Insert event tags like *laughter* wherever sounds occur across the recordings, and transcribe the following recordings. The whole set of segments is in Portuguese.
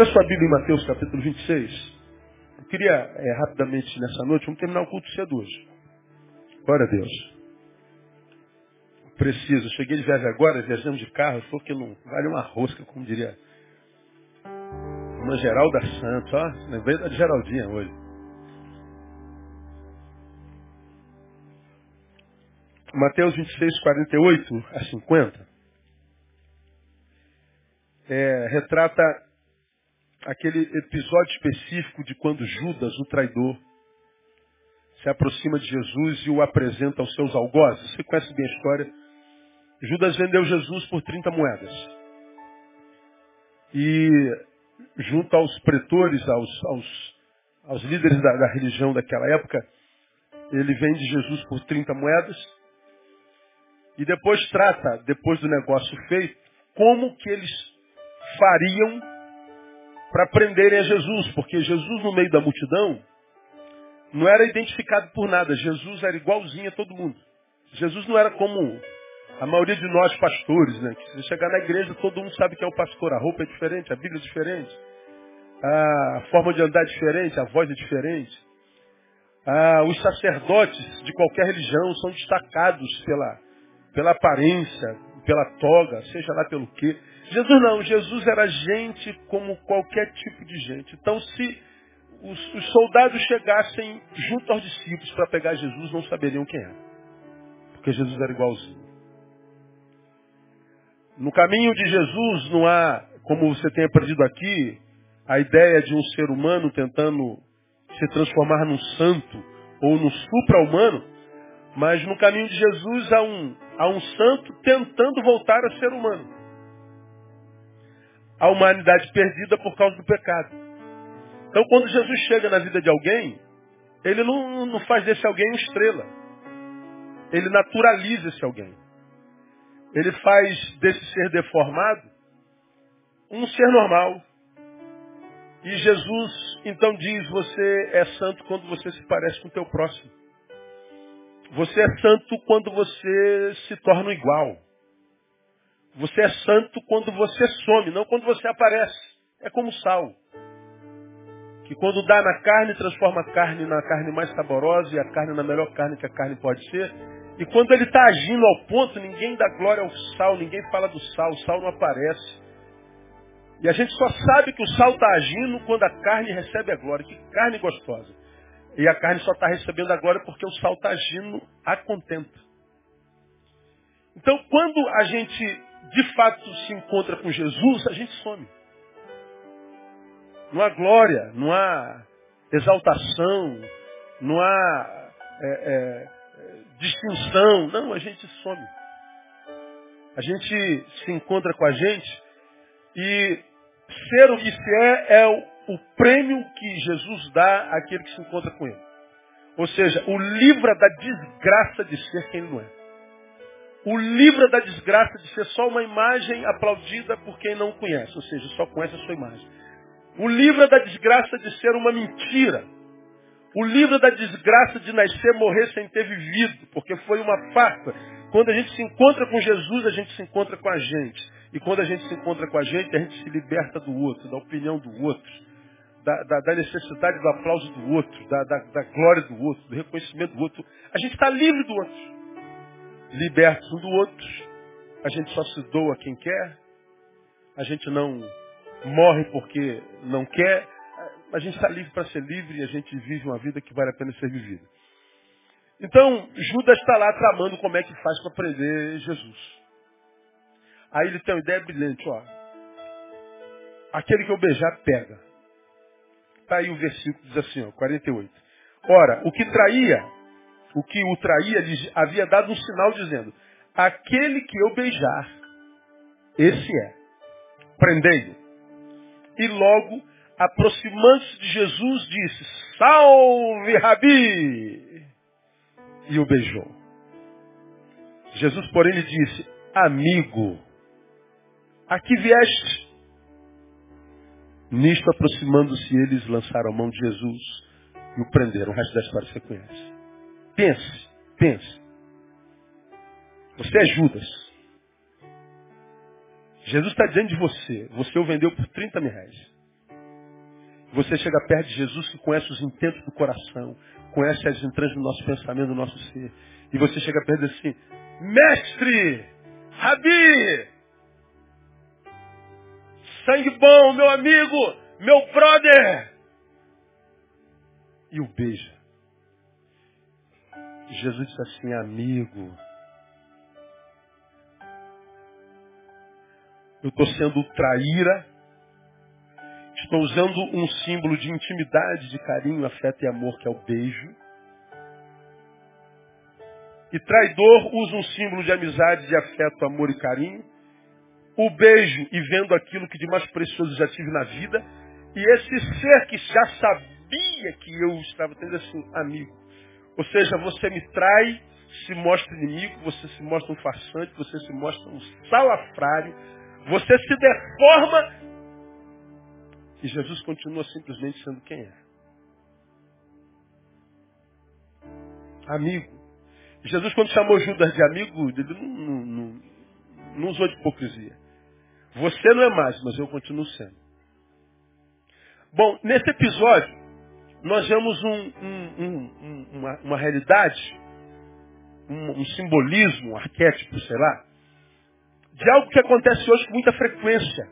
Abra sua Bíblia em Mateus capítulo 26. Eu queria é, rapidamente nessa noite, vamos terminar o culto cedo hoje. Glória a Deus. Preciso. Cheguei de viagem agora, viajando de carro, falou que não vale uma rosca, como diria uma Geralda Santos, ó. Lembrei da Geraldinha hoje. Mateus 26, 48 a 50. É, retrata aquele episódio específico de quando Judas, o traidor, se aproxima de Jesus e o apresenta aos seus algozes. Você conhece bem a história. Judas vendeu Jesus por 30 moedas. E junto aos pretores, aos, aos, aos líderes da, da religião daquela época, ele vende Jesus por 30 moedas e depois trata, depois do negócio feito, como que eles fariam para prenderem a Jesus, porque Jesus no meio da multidão não era identificado por nada, Jesus era igualzinho a todo mundo. Jesus não era como a maioria de nós pastores, né? Que se chegar na igreja todo mundo sabe que é o pastor, a roupa é diferente, a Bíblia é diferente, a forma de andar é diferente, a voz é diferente. Ah, os sacerdotes de qualquer religião são destacados pela, pela aparência, pela toga, seja lá pelo quê. Jesus não, Jesus era gente como qualquer tipo de gente. Então, se os, os soldados chegassem junto aos discípulos para pegar Jesus, não saberiam quem era. Porque Jesus era igualzinho. No caminho de Jesus não há, como você tem aprendido aqui, a ideia de um ser humano tentando se transformar num santo ou num supra-humano, mas no caminho de Jesus há um, há um santo tentando voltar a ser humano. A humanidade perdida por causa do pecado. Então quando Jesus chega na vida de alguém, ele não, não faz desse alguém uma estrela. Ele naturaliza esse alguém. Ele faz desse ser deformado um ser normal. E Jesus então diz, você é santo quando você se parece com o teu próximo. Você é santo quando você se torna igual. Você é santo quando você some, não quando você aparece. É como sal. Que quando dá na carne, transforma a carne na carne mais saborosa e a carne na melhor carne que a carne pode ser. E quando ele está agindo ao ponto, ninguém dá glória ao sal, ninguém fala do sal, o sal não aparece. E a gente só sabe que o sal está agindo quando a carne recebe a glória. Que carne gostosa. E a carne só está recebendo a glória porque o sal está agindo a contento. Então, quando a gente de fato se encontra com Jesus, a gente some. Não há glória, não há exaltação, não há é, é, distinção. Não, a gente some. A gente se encontra com a gente e ser o que se é é o, o prêmio que Jesus dá àquele que se encontra com ele. Ou seja, o livra da desgraça de ser quem ele não é. O livra da desgraça de ser só uma imagem aplaudida por quem não conhece, ou seja, só conhece a sua imagem. O livra da desgraça de ser uma mentira. O livra da desgraça de nascer, morrer sem ter vivido, porque foi uma farpa. Quando a gente se encontra com Jesus, a gente se encontra com a gente. E quando a gente se encontra com a gente, a gente se liberta do outro, da opinião do outro, da, da, da necessidade do aplauso do outro, da, da, glória do outro, do reconhecimento do outro. A gente está livre do outro. Libertos um do outro. A gente só se doa quem quer. A gente não morre porque não quer. A gente está livre para ser livre e a gente vive uma vida que vale a pena ser vivida. Então, Judas está lá tramando como é que faz para prender Jesus. Aí ele tem uma ideia brilhante, ó. Aquele que eu beijar, pega. Está aí o versículo, diz assim, ó, 48. Ora, o que traía, o que o traía, lhe havia dado um sinal dizendo, aquele que eu beijar, esse é. Prendei-o. E logo, aproximando-se de Jesus, disse, salve, Rabi! E o beijou. Jesus, porém, lhe disse, amigo, Aqui vieste. Nisto, aproximando-se eles, lançaram a mão de Jesus e o prenderam. O resto da história você conhece. Pense, pense. Você é Judas. Jesus está diante de você. Você o vendeu por 30 mil reais. Você chega perto de Jesus que conhece os intentos do coração, conhece as entranhas do nosso pensamento, do nosso ser. E você chega perto assim, mestre, Rabi, sangue bom, meu amigo, meu brother. E o beija. Jesus disse assim, amigo, eu estou sendo traíra, estou usando um símbolo de intimidade, de carinho, afeto e amor, que é o beijo. E traidor usa um símbolo de amizade, de afeto, amor e carinho. O beijo e vendo aquilo que de mais precioso já tive na vida. E esse ser que já sabia que eu estava tendo assim, amigo. Ou seja, você me trai, se mostra inimigo, você se mostra um farsante, você se mostra um salafrário, você se deforma e Jesus continua simplesmente sendo quem é. Amigo. Jesus, quando chamou Judas de amigo, ele não, não, não, usou de hipocrisia. Você não é mais, mas eu continuo sendo. Bom, nesse episódio, nós vemos um, um, uma, uma, realidade, um, um simbolismo, um arquétipo, sei lá, de algo que acontece hoje com muita frequência.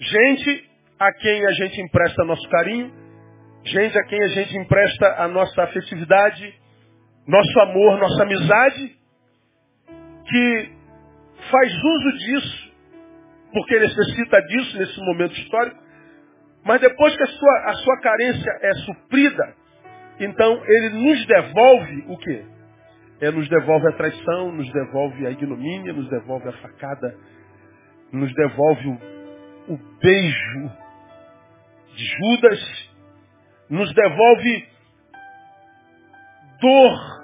Gente a quem a gente empresta nosso carinho, gente a quem a gente empresta a nossa afetividade, nosso amor, nossa amizade, que faz uso disso, porque necessita disso nesse momento histórico, mas depois que a sua, a sua carência é suprida, então ele nos devolve o quê? É, nos devolve a traição, nos devolve a ignomínia, nos devolve a facada, nos devolve o, o beijo de Judas, nos devolve dor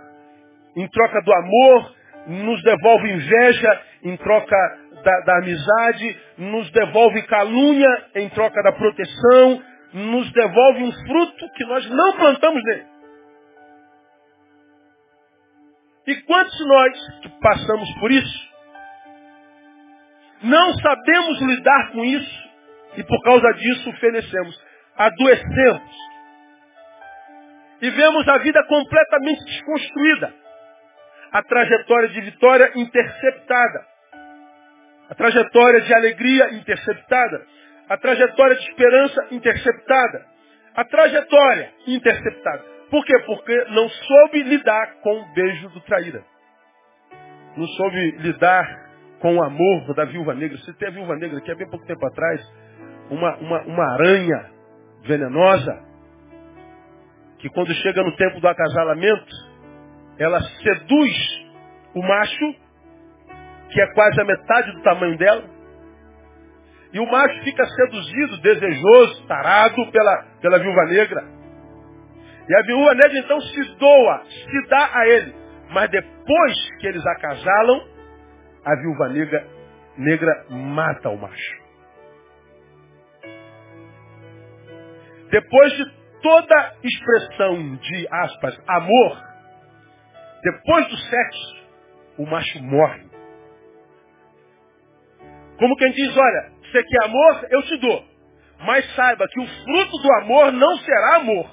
em troca do amor, nos devolve inveja em troca da, da, amizade, nos devolve calúnia em troca da proteção, nos devolve um fruto que nós não plantamos nele. E quantos nós que passamos por isso, não sabemos lidar com isso e por causa disso fenecemos, adoecemos. E vemos a vida completamente desconstruída. A trajetória de vitória interceptada. A trajetória de alegria interceptada. A trajetória de esperança interceptada. A trajetória interceptada. Por quê? Porque não soube lidar com o beijo do traíra. Não soube lidar com o amor da viúva negra. Você tem a viúva negra que há bem pouco tempo atrás, uma, uma, uma aranha venenosa, que quando chega no tempo do acasalamento, ela seduz o macho, que é quase a metade do tamanho dela, e o macho fica seduzido, desejoso, tarado pela, pela viúva negra. E a viúva negra então se doa, se dá a ele. Mas depois que eles acasalam, a viúva negra, negra mata o macho. Depois de toda expressão de, aspas, amor, depois do sexo, o macho morre. Como quem diz, olha, você quer amor, eu te dou. Mas saiba que o fruto do amor não será amor.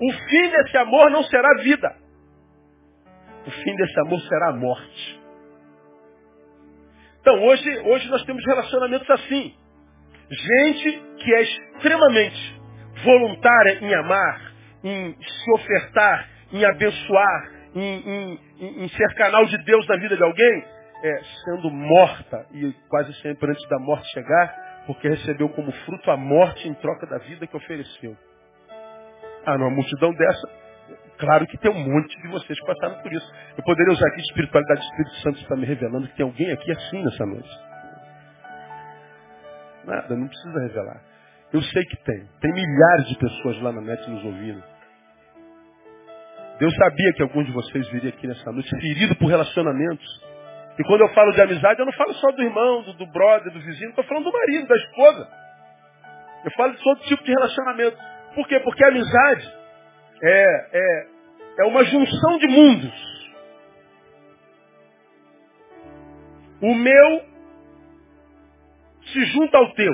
O fim desse amor não será vida. O fim desse amor será a morte. Então, hoje, hoje nós temos relacionamentos assim. Gente que é extremamente voluntária em amar, em se ofertar, em abençoar, em, em, em ser canal de Deus na vida de alguém, é, sendo morta, e quase sempre antes da morte chegar, porque recebeu como fruto a morte em troca da vida que ofereceu. Ah, numa multidão dessa, claro que tem um monte de vocês que passaram por isso. Eu poderia usar aqui de espiritualidade do Espírito Santo está me revelando que tem alguém aqui assim nessa noite. Nada, não precisa revelar. Eu sei que tem. Tem milhares de pessoas lá na net nos ouvindo. Deus sabia que alguns de vocês viriam aqui nessa noite ferido por relacionamentos. E quando eu falo de amizade, eu não falo só do irmão, do, do brother, do vizinho, estou falando do marido, da esposa. Eu falo de todo tipo de relacionamento. Por quê? Porque a amizade é, é, é uma junção de mundos. O meu se junta ao teu.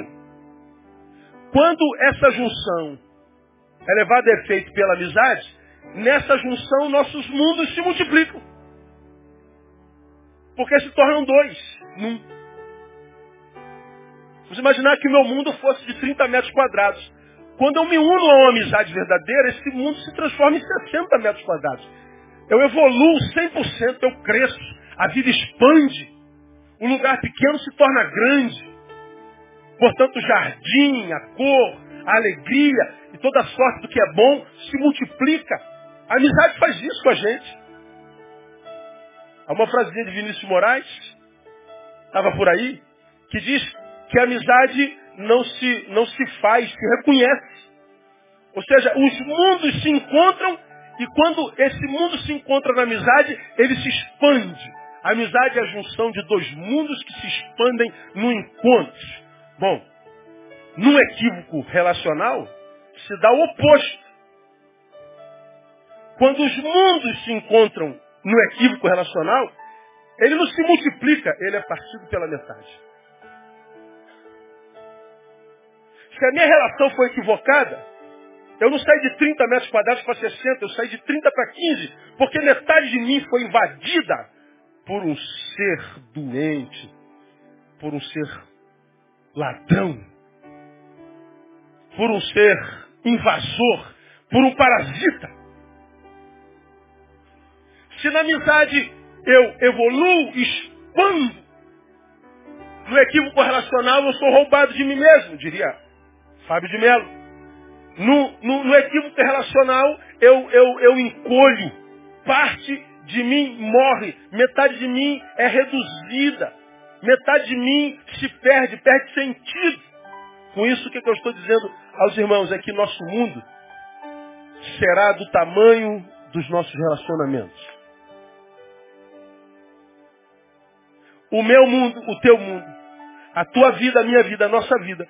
Quando essa junção é levada a efeito pela amizade, nessa junção nossos mundos se multiplicam. Porque se tornam dois num. Vamos imaginar que o meu mundo fosse de 30 metros quadrados. Quando eu me uno a uma amizade verdadeira, esse mundo se transforma em 60 metros quadrados. Eu evoluo 100%, eu cresço, a vida expande, o lugar pequeno se torna grande. Portanto, o jardim, a cor, a alegria e toda a sorte do que é bom se multiplica. A amizade faz isso com a gente. Há uma frasinha de Vinícius Moraes, estava por aí, que diz que a amizade não se, não se faz, se reconhece. Ou seja, os mundos se encontram e quando esse mundo se encontra na amizade, ele se expande. A amizade é a junção de dois mundos que se expandem no encontro. Bom, num equívoco relacional, se dá o oposto. Quando os mundos se encontram no equívoco relacional, ele não se multiplica, ele é partido pela metade. Se a minha relação foi equivocada, eu não saí de 30 metros quadrados para 60, eu saí de 30 para 15, porque metade de mim foi invadida por um ser doente, por um ser ladrão, por um ser invasor, por um parasita. Se na amizade eu evoluo, expando, no equívoco relacional eu sou roubado de mim mesmo, diria Fábio de Mello. No, no, no equívoco relacional, eu, eu, eu encolho. Parte de mim morre. Metade de mim é reduzida. Metade de mim se perde, perde sentido. Com isso, o que, que eu estou dizendo aos irmãos é que nosso mundo será do tamanho dos nossos relacionamentos. O meu mundo, o teu mundo, a tua vida, a minha vida, a nossa vida,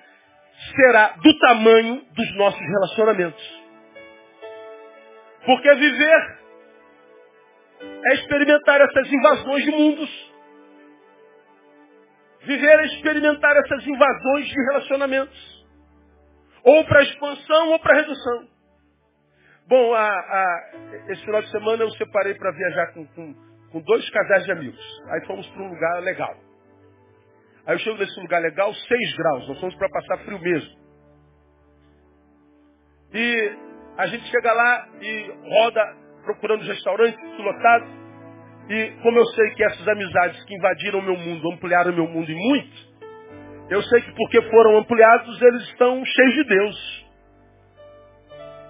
será do tamanho dos nossos relacionamentos. Porque viver é experimentar essas invasões de mundos. Viver é experimentar essas invasões de relacionamentos. Ou para expansão ou para redução. Bom, a, a, esse final de semana eu separei para viajar com, com, com dois casais de amigos. Aí fomos para um lugar legal. Aí eu chego nesse lugar legal, 6 graus. Nós fomos para passar frio mesmo. E a gente chega lá e roda procurando restaurantes lotados. E como eu sei que essas amizades que invadiram o meu mundo, ampliaram o meu mundo e muito, eu sei que porque foram ampliados, eles estão cheios de Deus.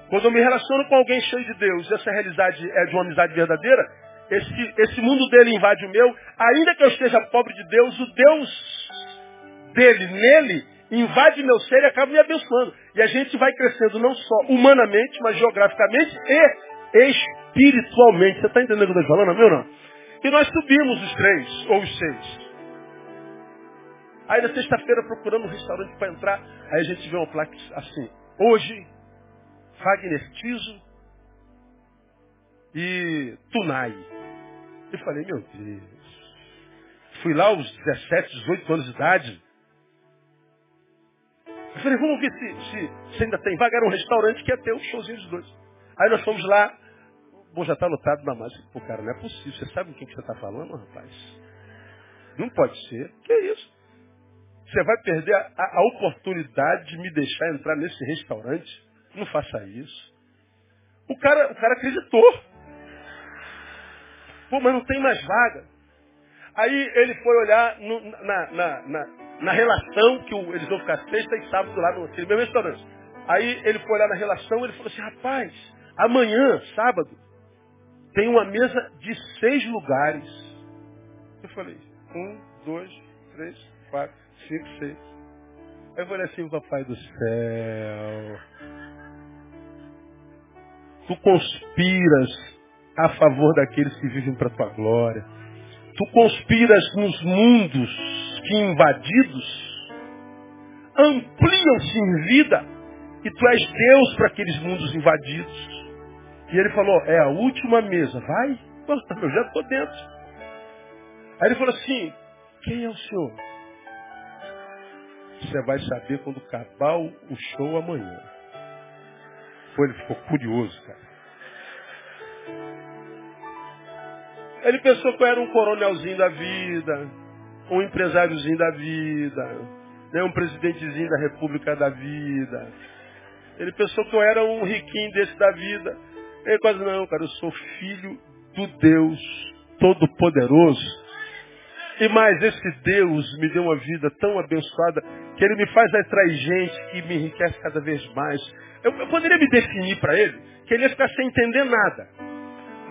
Quando eu me relaciono com alguém cheio de Deus, essa realidade é de uma amizade verdadeira, esse, esse mundo dele invade o meu, ainda que eu esteja pobre de Deus, o Deus dele nele invade meu ser e acaba me abençoando. E a gente vai crescendo não só humanamente, mas geograficamente e espiritualmente. Você está entendendo o que eu estou falando, meu não? E nós subimos os três, ou os seis. Aí na sexta-feira procurando um restaurante para entrar, aí a gente vê uma placa assim, hoje, Wagner Tiso e Tunai. Eu falei, meu Deus. Fui lá aos 17, 18 anos de idade. Eu falei, vamos ver se, se, se ainda tem vaga. Era um restaurante que ia ter um showzinho dos dois. Aí nós fomos lá. Bom, já está lotado na massa. Pô, cara, não é possível. Você sabe com quem que você está falando, rapaz? Não pode ser. Que isso? Você vai perder a, a, a oportunidade de me deixar entrar nesse restaurante. Não faça isso. O cara, o cara acreditou. Mas não tem mais vaga. Aí ele foi olhar no, na, na, na, na, relação, que o, eles vão ficar sexta e sábado lá no mesmo restaurante. Aí ele foi olhar na relação ele falou assim, rapaz, amanhã, sábado, tem uma mesa de seis lugares. Eu falei, um, dois, três, quatro, cinco, seis. Aí eu falei assim, papai do céu. Tu conspiras a favor daqueles que vivem para tua glória. Tu conspiras nos mundos que invadidos ampliam-se em vida e tu és Deus para aqueles mundos invadidos. E ele falou, é a última mesa, vai? *laughs* Eu já estou dentro. Aí ele falou assim, quem é o senhor? Você vai saber quando acabar o show amanhã. Foi, ele ficou curioso, cara. Ele pensou que eu era um coronelzinho da vida, um empresáriozinho da vida, né, um presidentezinho da República da vida. Ele pensou que eu era um riquinho desse da vida. Ele quase não, cara, eu sou filho do Deus Todo-Poderoso. E mais, esse Deus me deu uma vida tão abençoada que ele me faz atrair gente que me enriquece cada vez mais. Eu, eu poderia me definir para ele que ele ia ficar sem entender nada.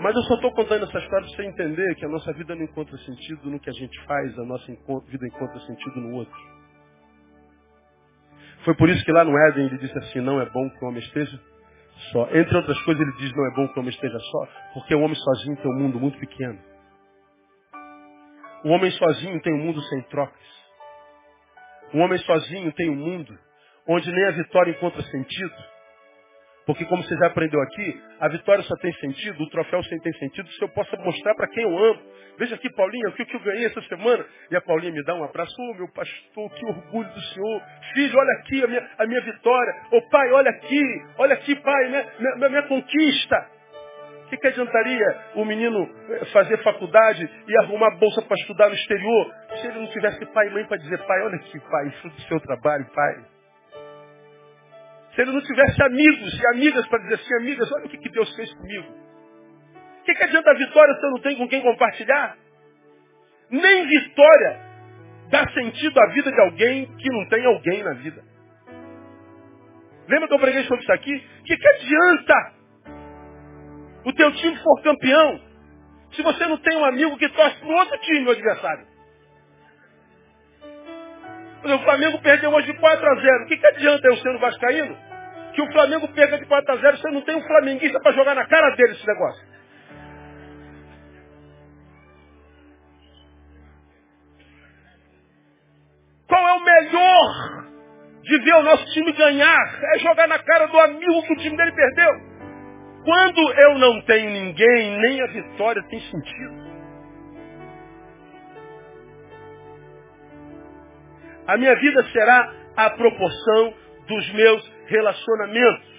Mas eu só estou contando essa história para você entender que a nossa vida não encontra sentido no que a gente faz, a nossa vida encontra sentido no outro. Foi por isso que lá no Éden ele disse assim, não é bom que o homem esteja só. Entre outras coisas ele diz, não é bom que o homem esteja só, porque o homem sozinho tem um mundo muito pequeno. O homem sozinho tem um mundo sem trocas. O homem sozinho tem um mundo onde nem a vitória encontra sentido. Porque como você já aprendeu aqui, a vitória só tem sentido, o troféu só tem sentido se eu possa mostrar para quem eu amo. Veja aqui, Paulinha, o que, eu ganhei essa semana? E a Paulinha me dá um abraço. Ô, oh, meu pastor, que orgulho do Senhor. Filho, olha aqui a minha, a minha vitória. Ô, oh, pai, olha aqui. Olha aqui, pai, minha, minha, minha conquista. O que, que adiantaria o menino eh, fazer faculdade e arrumar bolsa para estudar no exterior se ele não tivesse pai e mãe para dizer, pai, olha aqui, pai, fruto do seu trabalho, pai. Se ele não tivesse amigos e amigas para dizer assim, amigas, olha o que, que Deus fez comigo. O que, que adianta a vitória se eu não tenho com quem compartilhar? Nem vitória dá sentido à vida de alguém que não tem alguém na vida. Lembra que eu preguei sobre isso aqui? O que, que adianta o teu time for campeão se você não tem um amigo que torce para outro time, o adversário? O Flamengo perdeu hoje de 4 a 0. O que, que adianta eu sendo vascaíno? Que o Flamengo perca de 4 a 0, você não tem um flamenguista para jogar na cara dele esse negócio. Qual é o melhor de ver o nosso time ganhar? É jogar na cara do amigo que o time dele perdeu. Quando eu não tenho ninguém, nem a vitória tem sentido. A minha vida será a proporção dos meus relacionamentos.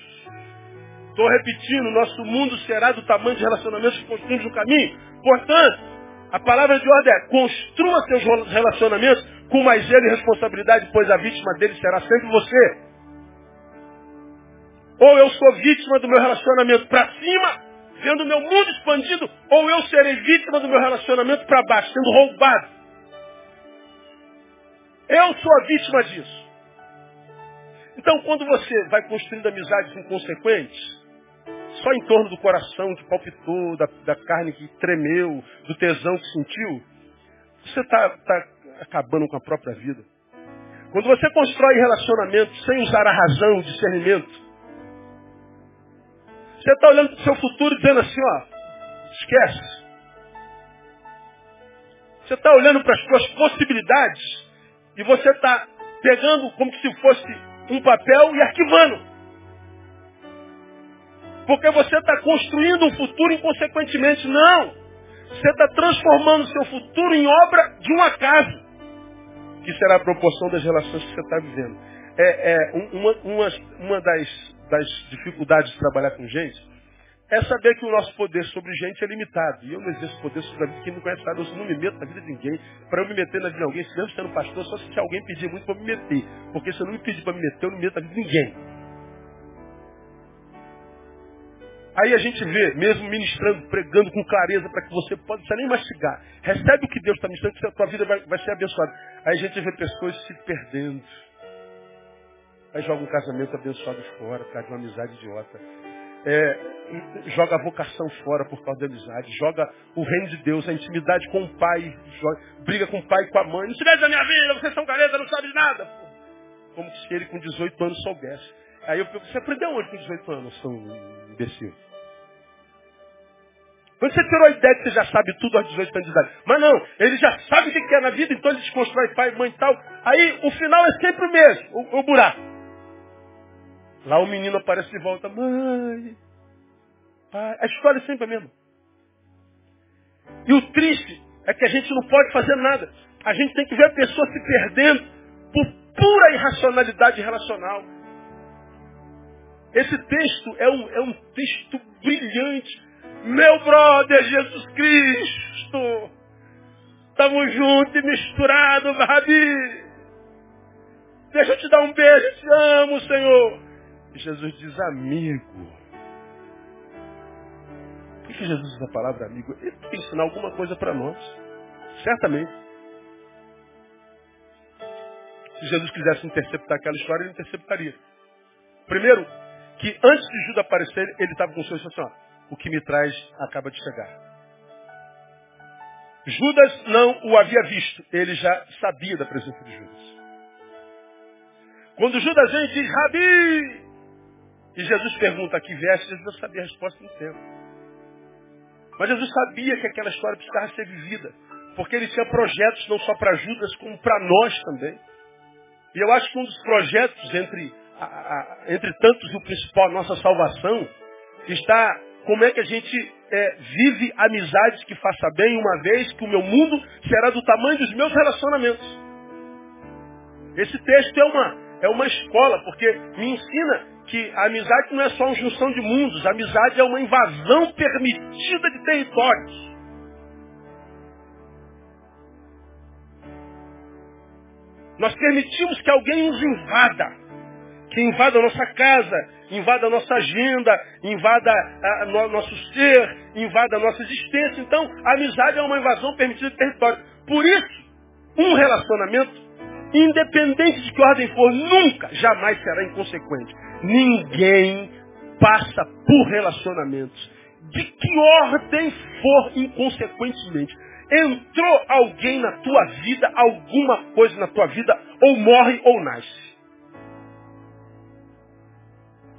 Estou repetindo, nosso mundo será do tamanho de relacionamentos que construímos no caminho. Portanto, a palavra de ordem é construa seus relacionamentos com mais zelo e responsabilidade, pois a vítima dele será sempre você. Ou eu sou vítima do meu relacionamento para cima, vendo o meu mundo expandido, ou eu serei vítima do meu relacionamento para baixo, sendo roubado. Eu sou a vítima disso. Então, quando você vai construindo amizades inconsequentes, só em torno do coração que palpitou, da, da carne que tremeu, do tesão que sentiu, você está tá acabando com a própria vida. Quando você constrói relacionamentos sem usar a razão, o discernimento, você está olhando para o seu futuro dizendo assim, ó, esquece. Você está olhando para as suas possibilidades e você está pegando como se fosse um papel e arquivando. Porque você está construindo um futuro inconsequentemente. Não. Você está transformando o seu futuro em obra de um acaso. Que será a proporção das relações que você está vivendo. É, é uma, uma, uma das, das dificuldades de trabalhar com gente é saber que o nosso poder sobre gente é limitado. E eu não exerço poder sobre a vida de quem não conhece nada. Eu não me meto na vida de ninguém. Para eu me meter na vida de alguém, se mesmo sendo pastor, só se alguém pedir muito para me meter. Porque se eu não me pedir para me meter, eu não me meto na vida de ninguém. Aí a gente vê, mesmo ministrando, pregando com clareza, para que você possa nem mastigar. Recebe o que Deus está ministrando, que a tua vida vai, vai ser abençoada. Aí a gente vê pessoas se perdendo. Aí joga um casamento abençoado fora, por causa de uma amizade idiota é, joga a vocação fora por causa da amizade, joga o reino de Deus, a intimidade com o pai, joga, briga com o pai e com a mãe. Não se mete na minha vida, vocês são careta, não sabem de nada. Como se ele com 18 anos soubesse. Aí eu pergunto, você aprendeu onde com 18 anos, seu imbecil? Você tirou a ideia que você já sabe tudo aos 18 anos de idade. Mas não, ele já sabe o que quer na vida, então ele desconstrói pai, mãe e tal. Aí o final é sempre o mesmo, o, o buraco. Lá o menino aparece de volta, mãe, pai. A história é sempre a mesma. E o triste é que a gente não pode fazer nada. A gente tem que ver a pessoa se perdendo por pura irracionalidade relacional. Esse texto é um, é um texto brilhante. Meu brother Jesus Cristo, estamos juntos e misturados, Rabi. Deixa eu te dar um beijo, te amo, Senhor. Jesus diz, amigo. Por que Jesus usa a palavra amigo? Ele quer ensinar alguma coisa para nós. Certamente. Se Jesus quisesse interceptar aquela história, ele interceptaria. Primeiro, que antes de Judas aparecer, ele estava com o seu assim, ó, o que me traz acaba de chegar. Judas não o havia visto, ele já sabia da presença de Judas. Quando Judas vem e diz, Rabi, e Jesus pergunta aqui veste, Jesus sabia a resposta no tempo. Mas Jesus sabia que aquela história precisava ser vivida, porque ele tinha projetos não só para Judas, como para nós também. E eu acho que um dos projetos entre, a, a, entre tantos e o principal, a nossa salvação, está como é que a gente é, vive amizades que faça bem, uma vez que o meu mundo será do tamanho dos meus relacionamentos. Esse texto é uma, é uma escola, porque me ensina que a amizade não é só uma junção de mundos, a amizade é uma invasão permitida de territórios. Nós permitimos que alguém nos invada, que invada a nossa casa, invada a nossa agenda, invada a, no, nosso ser, invada a nossa existência. Então, a amizade é uma invasão permitida de território. Por isso, um relacionamento, independente de que ordem for, nunca, jamais será inconsequente. Ninguém passa por relacionamentos, de que ordem for inconsequentemente. Entrou alguém na tua vida, alguma coisa na tua vida, ou morre ou nasce.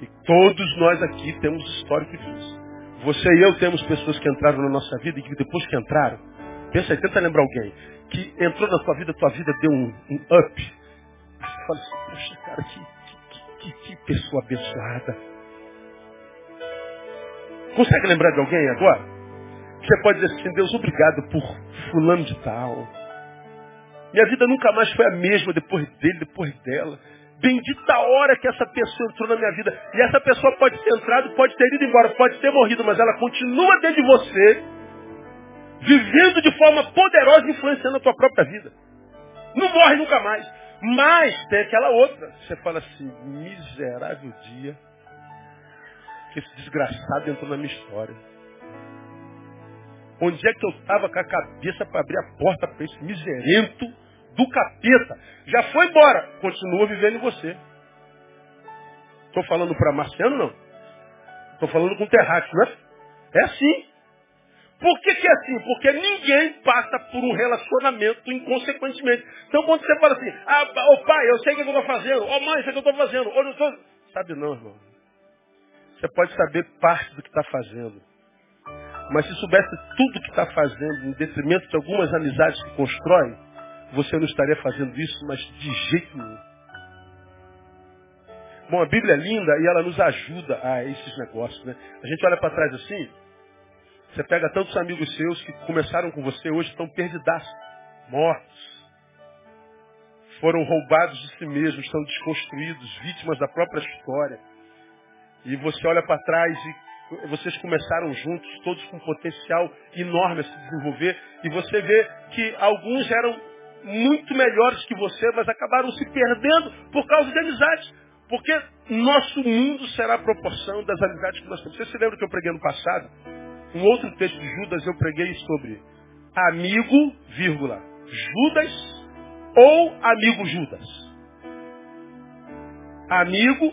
E todos nós aqui temos histórico disso. Você e eu temos pessoas que entraram na nossa vida e que depois que entraram, pensa aí, tenta lembrar alguém, que entrou na tua vida, tua vida deu um, um up. Você fala assim, poxa, cara, que, que, que, pessoa abençoada. Consegue lembrar de alguém agora? Você pode dizer assim, Deus, obrigado por fulano de tal. Minha vida nunca mais foi a mesma depois dele, depois dela. Bendita a hora que essa pessoa entrou na minha vida. E essa pessoa pode ter entrado, pode ter ido embora, pode ter morrido, mas ela continua dentro de você, vivendo de forma poderosa, influenciando a tua própria vida. Não morre nunca mais. Mas tem aquela outra. Você fala assim, miserável dia que esse desgraçado entrou na minha história. Onde é que eu estava com a cabeça para abrir a porta para esse miserento do capeta. Já foi embora, continua vivendo em você. Estou falando para Marciano, não. Estou falando com terráqueo, não é? É assim. Por que, que é assim? Porque ninguém passa por um relacionamento inconsequentemente. Então quando você fala assim, ah, oh, pai, eu sei o que eu estou fazendo, ô oh, mãe, eu sei o que eu estou fazendo, ou não estou. Sabe não, irmão. Você pode saber parte do que está fazendo. Mas se soubesse tudo que está fazendo, em detrimento de algumas amizades que constrói, você não estaria fazendo isso, mas de jeito nenhum. Bom, a Bíblia é linda e ela nos ajuda a esses negócios, né? A gente olha para trás assim, você pega tantos amigos seus que começaram com você, hoje estão perdidos, mortos. Foram roubados de si mesmos, estão desconstruídos, vítimas da própria história. E você olha para trás e vocês começaram juntos, todos com potencial enorme a se desenvolver, e você vê que alguns eram muito melhores que você, mas acabaram se perdendo por causa de amizades. Porque nosso mundo será a proporção das amizades que nós temos. Você se lembra que eu preguei no passado? Um outro texto de Judas eu preguei sobre amigo, vírgula, Judas ou amigo Judas. Amigo,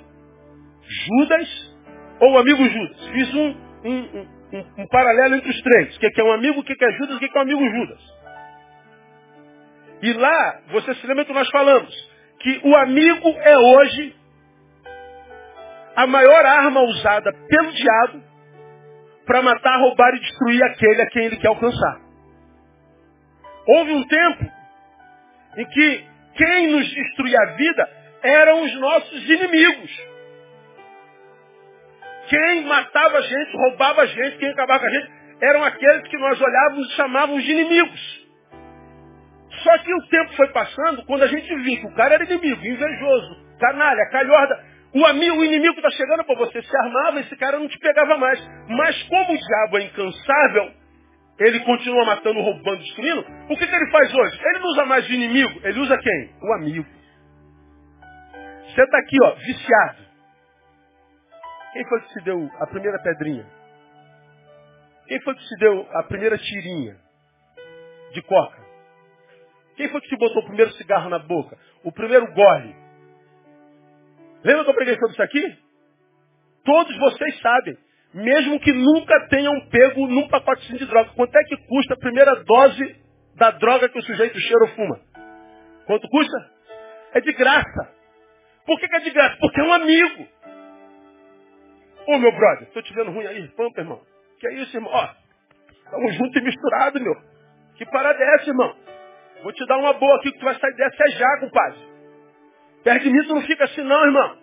Judas ou amigo Judas. Fiz um, um, um, um paralelo entre os três. O que é um amigo, o que é Judas, o que é um amigo Judas. E lá, você se lembra que nós falamos que o amigo é hoje a maior arma usada pelo diabo para matar, roubar e destruir aquele a quem ele quer alcançar. Houve um tempo em que quem nos destruía a vida eram os nossos inimigos. Quem matava a gente, roubava a gente, quem acabava com a gente, eram aqueles que nós olhávamos e chamávamos de inimigos. Só que o tempo foi passando, quando a gente viu que o cara era inimigo, invejoso, canalha, calhorda, o amigo, o inimigo está chegando para você, se armava, esse cara não te pegava mais. Mas como o diabo é incansável, ele continua matando, roubando, destruindo, o que, que ele faz hoje? Ele não usa mais o inimigo, ele usa quem? O amigo. Você está aqui, ó, viciado. Quem foi que te deu a primeira pedrinha? Quem foi que te deu a primeira tirinha de coca? Quem foi que te botou o primeiro cigarro na boca? O primeiro gole? Lembra que eu preguei sobre isso aqui? Todos vocês sabem. Mesmo que nunca tenham pego num pacotezinho de droga. Quanto é que custa a primeira dose da droga que o sujeito cheira ou fuma? Quanto custa? É de graça. Por que, que é de graça? Porque é um amigo. Ô meu brother, tô te vendo ruim aí. Pampa, irmão. Que é isso, irmão? Ó, estamos juntos e misturados, meu. Que parada é essa, irmão? Vou te dar uma boa aqui que tu vai sair dessa é já, compadre. Perto não fica assim não, irmão.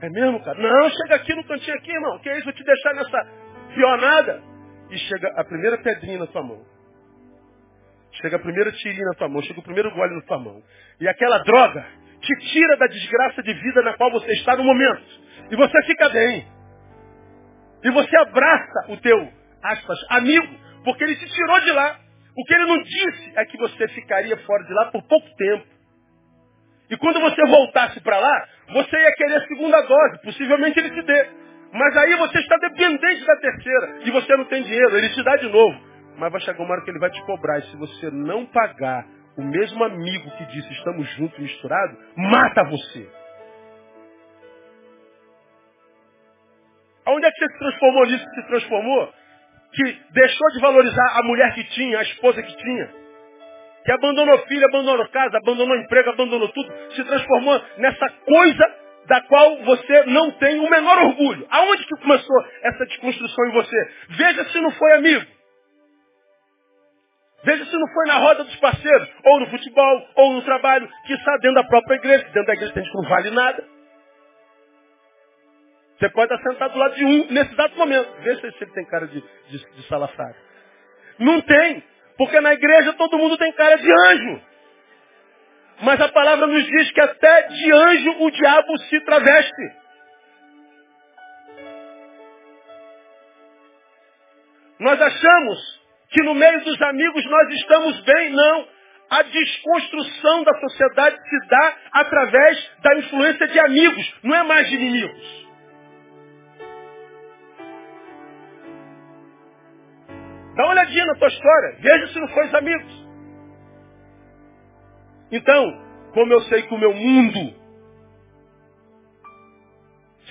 É mesmo, cara? Não, chega aqui no cantinho aqui, irmão. Que é isso? Vou te deixar nessa pionada. E chega a primeira pedrinha na tua mão. Chega a primeira tirinha na tua mão. Chega o primeiro gole na tua mão. E aquela droga te tira da desgraça de vida na qual você está no momento. E você fica bem. E você abraça o teu, aspas, amigo, porque ele te tirou de lá. O que ele não disse é que você ficaria fora de lá por pouco tempo. E quando você voltasse para lá, você ia querer a segunda dose. Possivelmente ele te dê. Mas aí você está dependente da terceira. E você não tem dinheiro. Ele te dá de novo. Mas vai chegar uma hora que ele vai te cobrar. E se você não pagar, o mesmo amigo que disse estamos juntos misturados, mata você. Aonde é que você se transformou nisso que se transformou? Que deixou de valorizar a mulher que tinha, a esposa que tinha que abandonou filho, abandonou casa, abandonou emprego, abandonou tudo, se transformou nessa coisa da qual você não tem o menor orgulho. Aonde que começou essa desconstrução em você? Veja se não foi amigo. Veja se não foi na roda dos parceiros, ou no futebol, ou no trabalho, que está dentro da própria igreja, dentro da igreja tem gente que não vale nada. Você pode estar sentado do lado de um nesse exato momento. Veja se ele tem cara de, de, de. Não tem. Porque na igreja todo mundo tem cara de anjo. Mas a palavra nos diz que até de anjo o diabo se traveste. Nós achamos que no meio dos amigos nós estamos bem. Não. A desconstrução da sociedade se dá através da influência de amigos, não é mais de inimigos. Dá uma olhadinha na tua história. Veja se não foi os amigos. Então, como eu sei que o meu mundo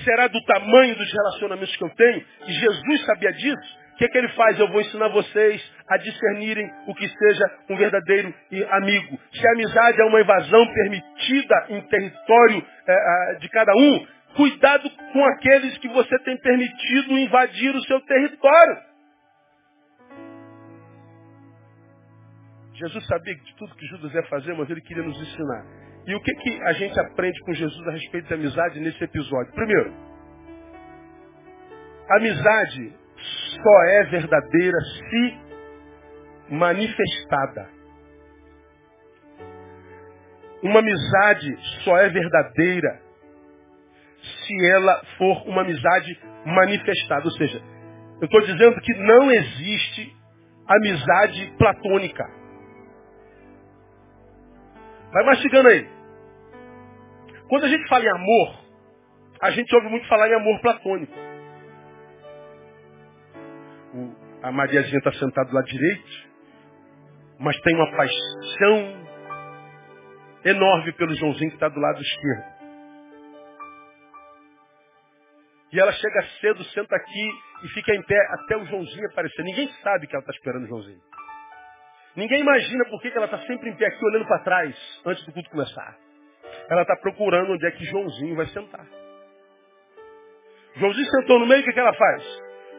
será do tamanho dos relacionamentos que eu tenho, e Jesus sabia disso, o que, é que ele faz? Eu vou ensinar vocês a discernirem o que seja um verdadeiro amigo. Se a amizade é uma invasão permitida em território é, de cada um, cuidado com aqueles que você tem permitido invadir o seu território. Jesus sabia de tudo que Judas ia fazer, mas ele queria nos ensinar. E o que, que a gente aprende com Jesus a respeito da amizade nesse episódio? Primeiro, amizade só é verdadeira se manifestada. Uma amizade só é verdadeira se ela for uma amizade manifestada. Ou seja, eu estou dizendo que não existe amizade platônica. Vai mastigando aí. Quando a gente fala em amor, a gente ouve muito falar em amor platônico. O, a Mariazinha está sentada do lado direito, mas tem uma paixão enorme pelo Joãozinho que está do lado esquerdo. E ela chega cedo, senta aqui e fica em pé até o Joãozinho aparecer. Ninguém sabe que ela está esperando o Joãozinho. Ninguém imagina por que ela está sempre em pé aqui olhando para trás antes do culto começar. Ela está procurando onde é que Joãozinho vai sentar. Joãozinho sentou no meio, o que, que ela faz?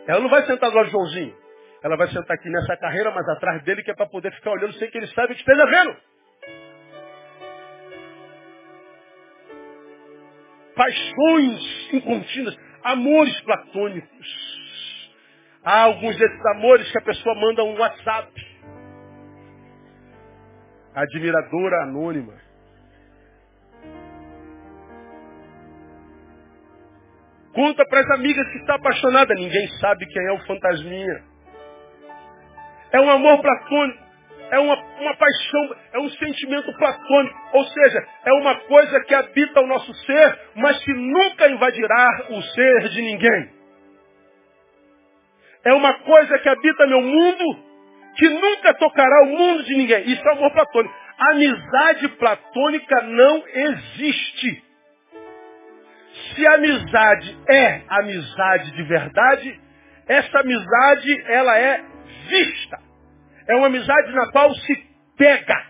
Ela não vai sentar do lado de Joãozinho. Ela vai sentar aqui nessa carreira, mas atrás dele, que é para poder ficar olhando sem que ele saiba que esteja vendo. Paixões incontínuas, amores platônicos. Há alguns desses amores que a pessoa manda um WhatsApp. Admiradora anônima. Conta para as amigas que está apaixonada. Ninguém sabe quem é o fantasminha. É um amor platônico. É uma, uma paixão, é um sentimento platônico. Ou seja, é uma coisa que habita o nosso ser, mas que nunca invadirá o ser de ninguém. É uma coisa que habita meu mundo, que nunca tocará o mundo de ninguém. Isso é amor platônico. Amizade platônica não existe. Se a amizade é amizade de verdade, essa amizade ela é vista. É uma amizade na qual se pega.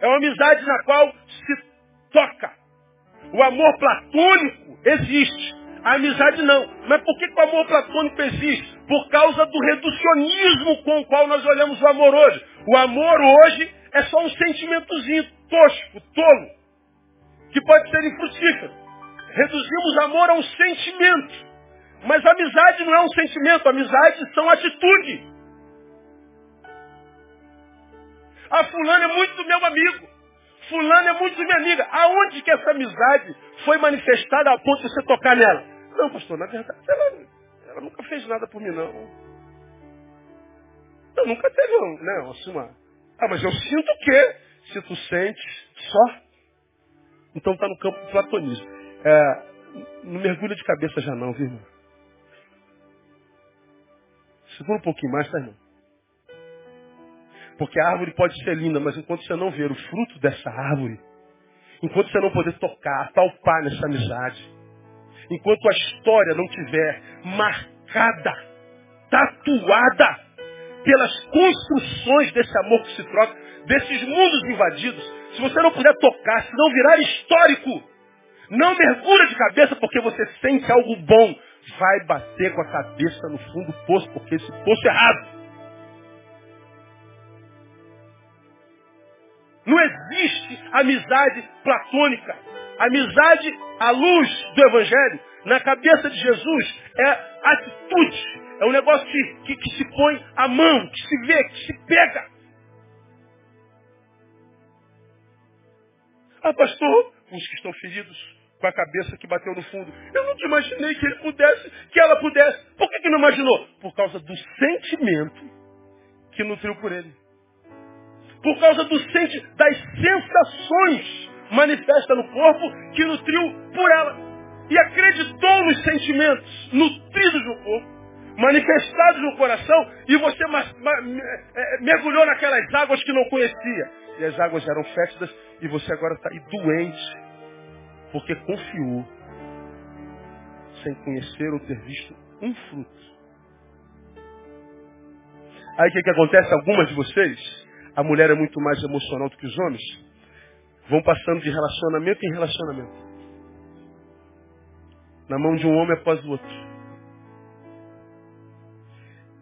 É uma amizade na qual se toca. O amor platônico existe. A amizade não. Mas por que, que o amor platônico existe? Por causa do reducionismo com o qual nós olhamos o amor hoje. O amor hoje é só um sentimentozinho tosco, tolo, que pode ser infrutífero. Reduzimos amor a um sentimento. Mas amizade não é um sentimento, amizade são atitude. A fulana é muito meu amigo. Fulana é muito minha amiga. Aonde que essa amizade foi manifestada a ponto de você tocar nela? Não, pastor, na verdade, ela, ela nunca fez nada por mim, não. Eu nunca teve, não, né? Assim, uma... Ah, mas eu sinto o quê? Se tu sente só, então está no campo do platonismo. É, não mergulha de cabeça já não, viu, irmão? Segura um pouquinho mais, tá, irmão? Porque a árvore pode ser linda, mas enquanto você não ver o fruto dessa árvore, enquanto você não poder tocar, palpar nessa amizade, enquanto a história não tiver marcada, tatuada pelas construções desse amor que se troca, desses mundos invadidos, se você não puder tocar, se não virar histórico, não mergulha de cabeça porque você sente algo bom, vai bater com a cabeça no fundo do poço, porque esse poço é errado. Não existe amizade platônica. Amizade à luz do Evangelho, na cabeça de Jesus, é atitude. É um negócio que, que, que se põe à mão, que se vê, que se pega. Ah, pastor, os que estão feridos com a cabeça que bateu no fundo. Eu nunca imaginei que ele pudesse, que ela pudesse. Por que, que não imaginou? Por causa do sentimento que nutriu por ele. Por causa do senti das sensações manifestas no corpo que nutriu por ela. E acreditou nos sentimentos nutridos no corpo, manifestados no coração, e você é, mergulhou naquelas águas que não conhecia. E as águas eram fétidas, e você agora está aí doente, porque confiou sem conhecer ou ter visto um fruto. Aí o que, que acontece? Algumas de vocês, a mulher é muito mais emocional do que os homens, vão passando de relacionamento em relacionamento. Na mão de um homem após o outro.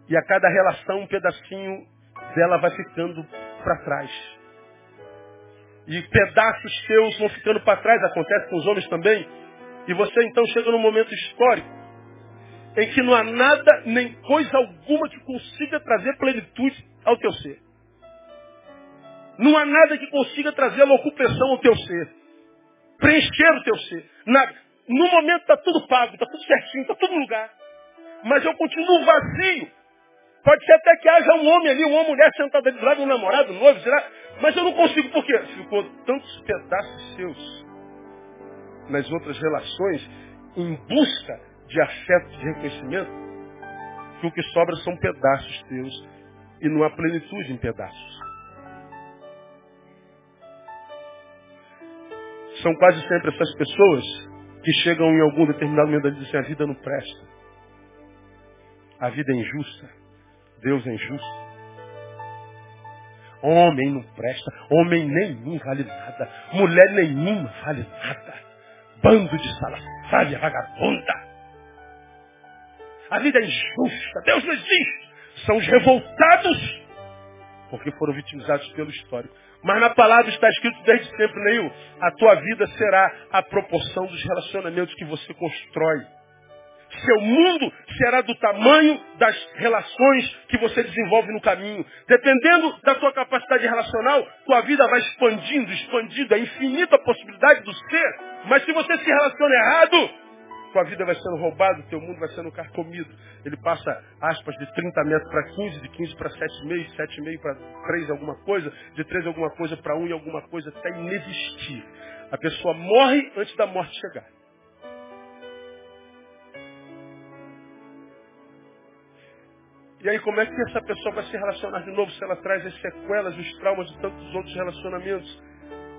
E a cada relação, um pedacinho dela vai ficando para trás. E pedaços seus vão ficando para trás, acontece com os homens também. E você então chega num momento histórico em que não há nada, nem coisa alguma que consiga trazer plenitude ao teu ser. Não há nada que consiga trazer uma ocupação ao teu ser. Preencher o teu ser. Nada. No momento está tudo pago, está tudo certinho, está tudo no lugar. Mas eu continuo vazio. Pode ser até que haja um homem ali, uma mulher sentada ali do lado, um namorado, um noivo, será? Mas eu não consigo, por quê? Ficou tantos pedaços seus nas outras relações, em busca de afeto, de reconhecimento, que o que sobra são pedaços teus e não há plenitude em pedaços. São quase sempre essas pessoas que chegam em algum determinado momento e dizem a vida não presta. A vida é injusta. Deus é injusto. Homem não presta, homem nenhum vale nada, mulher nenhuma vale nada. Bando de salafrária vagabunda. A vida é injusta, Deus não existe. São os revoltados porque foram vitimizados pelo histórico. Mas na palavra está escrito desde sempre, Neil, a tua vida será a proporção dos relacionamentos que você constrói. Seu mundo será do tamanho das relações que você desenvolve no caminho. Dependendo da tua capacidade relacional, tua vida vai expandindo, expandindo. É infinita a possibilidade do ser. Mas se você se relaciona errado, tua vida vai sendo roubada, teu mundo vai sendo carcomido. Ele passa, aspas, de 30 metros para 15, de 15 para 7,5, 7,5 para 3 alguma coisa, de 3 alguma coisa para 1 e alguma coisa, até inexistir. A pessoa morre antes da morte chegar. E aí como é que essa pessoa vai se relacionar de novo se ela traz as sequelas, os traumas de tantos outros relacionamentos?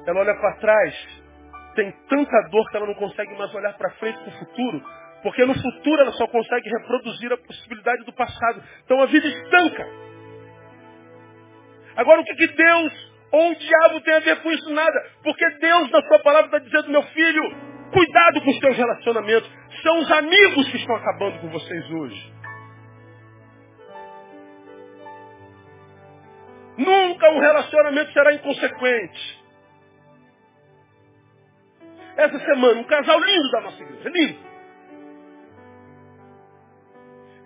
Ela olha para trás, tem tanta dor que ela não consegue mais olhar para frente para o futuro, porque no futuro ela só consegue reproduzir a possibilidade do passado. Então a vida estanca. Agora o que, que Deus ou o diabo tem a ver com isso? Nada. Porque Deus, na sua palavra, está dizendo, meu filho, cuidado com os teus relacionamentos. São os amigos que estão acabando com vocês hoje. Nunca um relacionamento será inconsequente. Essa semana, um casal lindo da nossa igreja, lindo.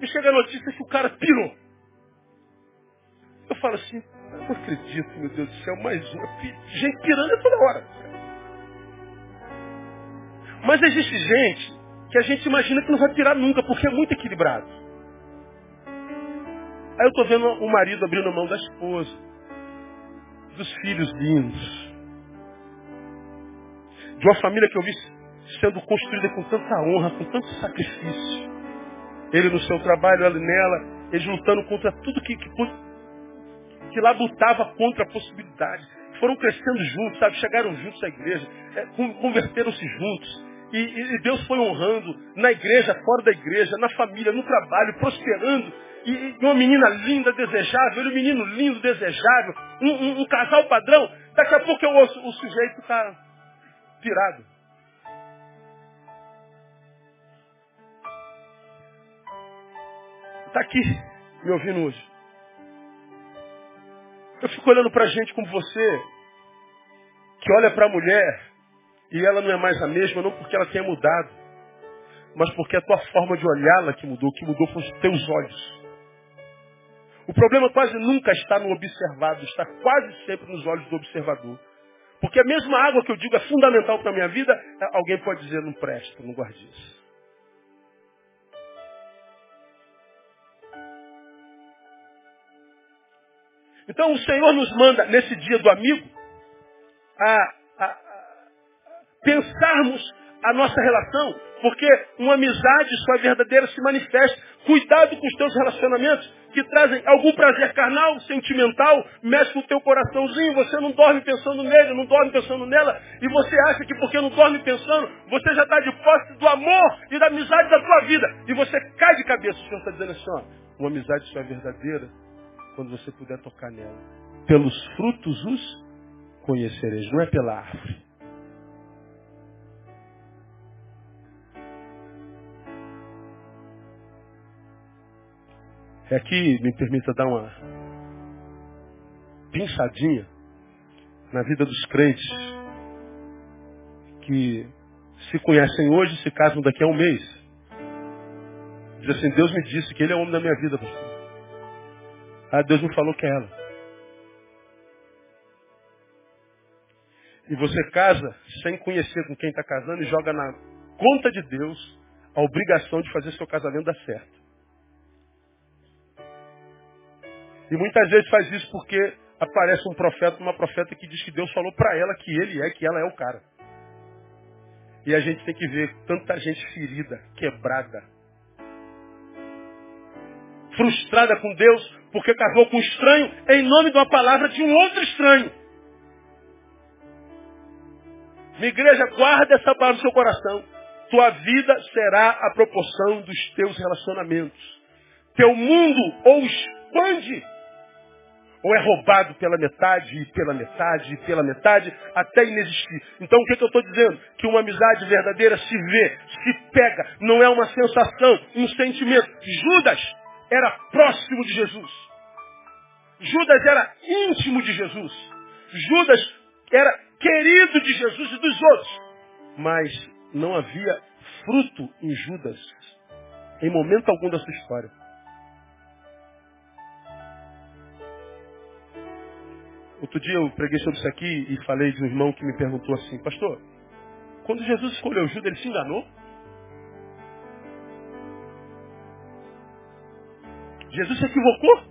Me chega a notícia que o cara pirou. Eu falo assim, eu não acredito, meu Deus do céu, mais uma. Gente pirando é toda hora. Mas existe gente que a gente imagina que não vai pirar nunca, porque é muito equilibrado. Aí eu estou vendo o marido abrindo a mão da esposa, dos filhos lindos, de uma família que eu vi sendo construída com tanta honra, com tanto sacrifício. Ele no seu trabalho, ela nela, eles lutando contra tudo que, que, que labutava contra a possibilidade. Foram crescendo juntos, sabe? Chegaram juntos à igreja, é, converteram-se juntos. E, e, Deus foi honrando na igreja, fora da igreja, na família, no trabalho, prosperando. E, e uma menina linda, desejável, ele um menino lindo, desejável, um, um, um casal padrão. Daqui a pouco eu ouço, o sujeito está pirado. Está aqui, me ouvindo hoje. Eu fico olhando para gente como você, que olha para a mulher e ela não é mais a mesma, não porque ela tenha mudado, mas porque a tua forma de olhá-la que mudou, que mudou foram os teus olhos. O problema quase nunca está no observado, está quase sempre nos olhos do observador. Porque a mesma água que eu digo é fundamental para a minha vida, alguém pode dizer, não presta, não guarde isso. Então o Senhor nos manda, nesse dia do amigo, a, a, a pensarmos a nossa relação, porque uma amizade só é verdadeira se manifesta. Cuidado com os teus relacionamentos que trazem algum prazer carnal, sentimental, mexe com o teu coraçãozinho, você não dorme pensando nele, não dorme pensando nela, e você acha que porque não dorme pensando, você já está de posse do amor e da amizade da tua vida. E você cai de cabeça. O Senhor está dizendo assim, ó, uma amizade só é verdadeira quando você puder tocar nela. Pelos frutos os conhecereis, não é pela árvore. É que me permita dar uma pinçadinha na vida dos crentes que se conhecem hoje e se casam daqui a um mês. Diz assim, Deus me disse que Ele é o homem da minha vida, pastor. Ah, Deus me falou que é ela. E você casa sem conhecer com quem está casando e joga na conta de Deus a obrigação de fazer seu casamento dar certo. E muitas vezes faz isso porque aparece um profeta, uma profeta que diz que Deus falou para ela que ele é, que ela é o cara. E a gente tem que ver tanta gente ferida, quebrada, frustrada com Deus, porque casou com um estranho em nome de uma palavra de um outro estranho. Minha igreja, guarda essa palavra no seu coração. Tua vida será a proporção dos teus relacionamentos. Teu mundo ou expande, ou é roubado pela metade, e pela metade, e pela metade, até inexistir. Então o que, que eu estou dizendo? Que uma amizade verdadeira se vê, se pega, não é uma sensação, um sentimento. Judas era próximo de Jesus. Judas era íntimo de Jesus. Judas era querido de Jesus e dos outros. Mas não havia fruto em Judas. Em momento algum da sua história. Outro dia eu preguei sobre isso aqui e falei de um irmão que me perguntou assim, pastor, quando Jesus escolheu Judas, ele se enganou? Jesus se equivocou?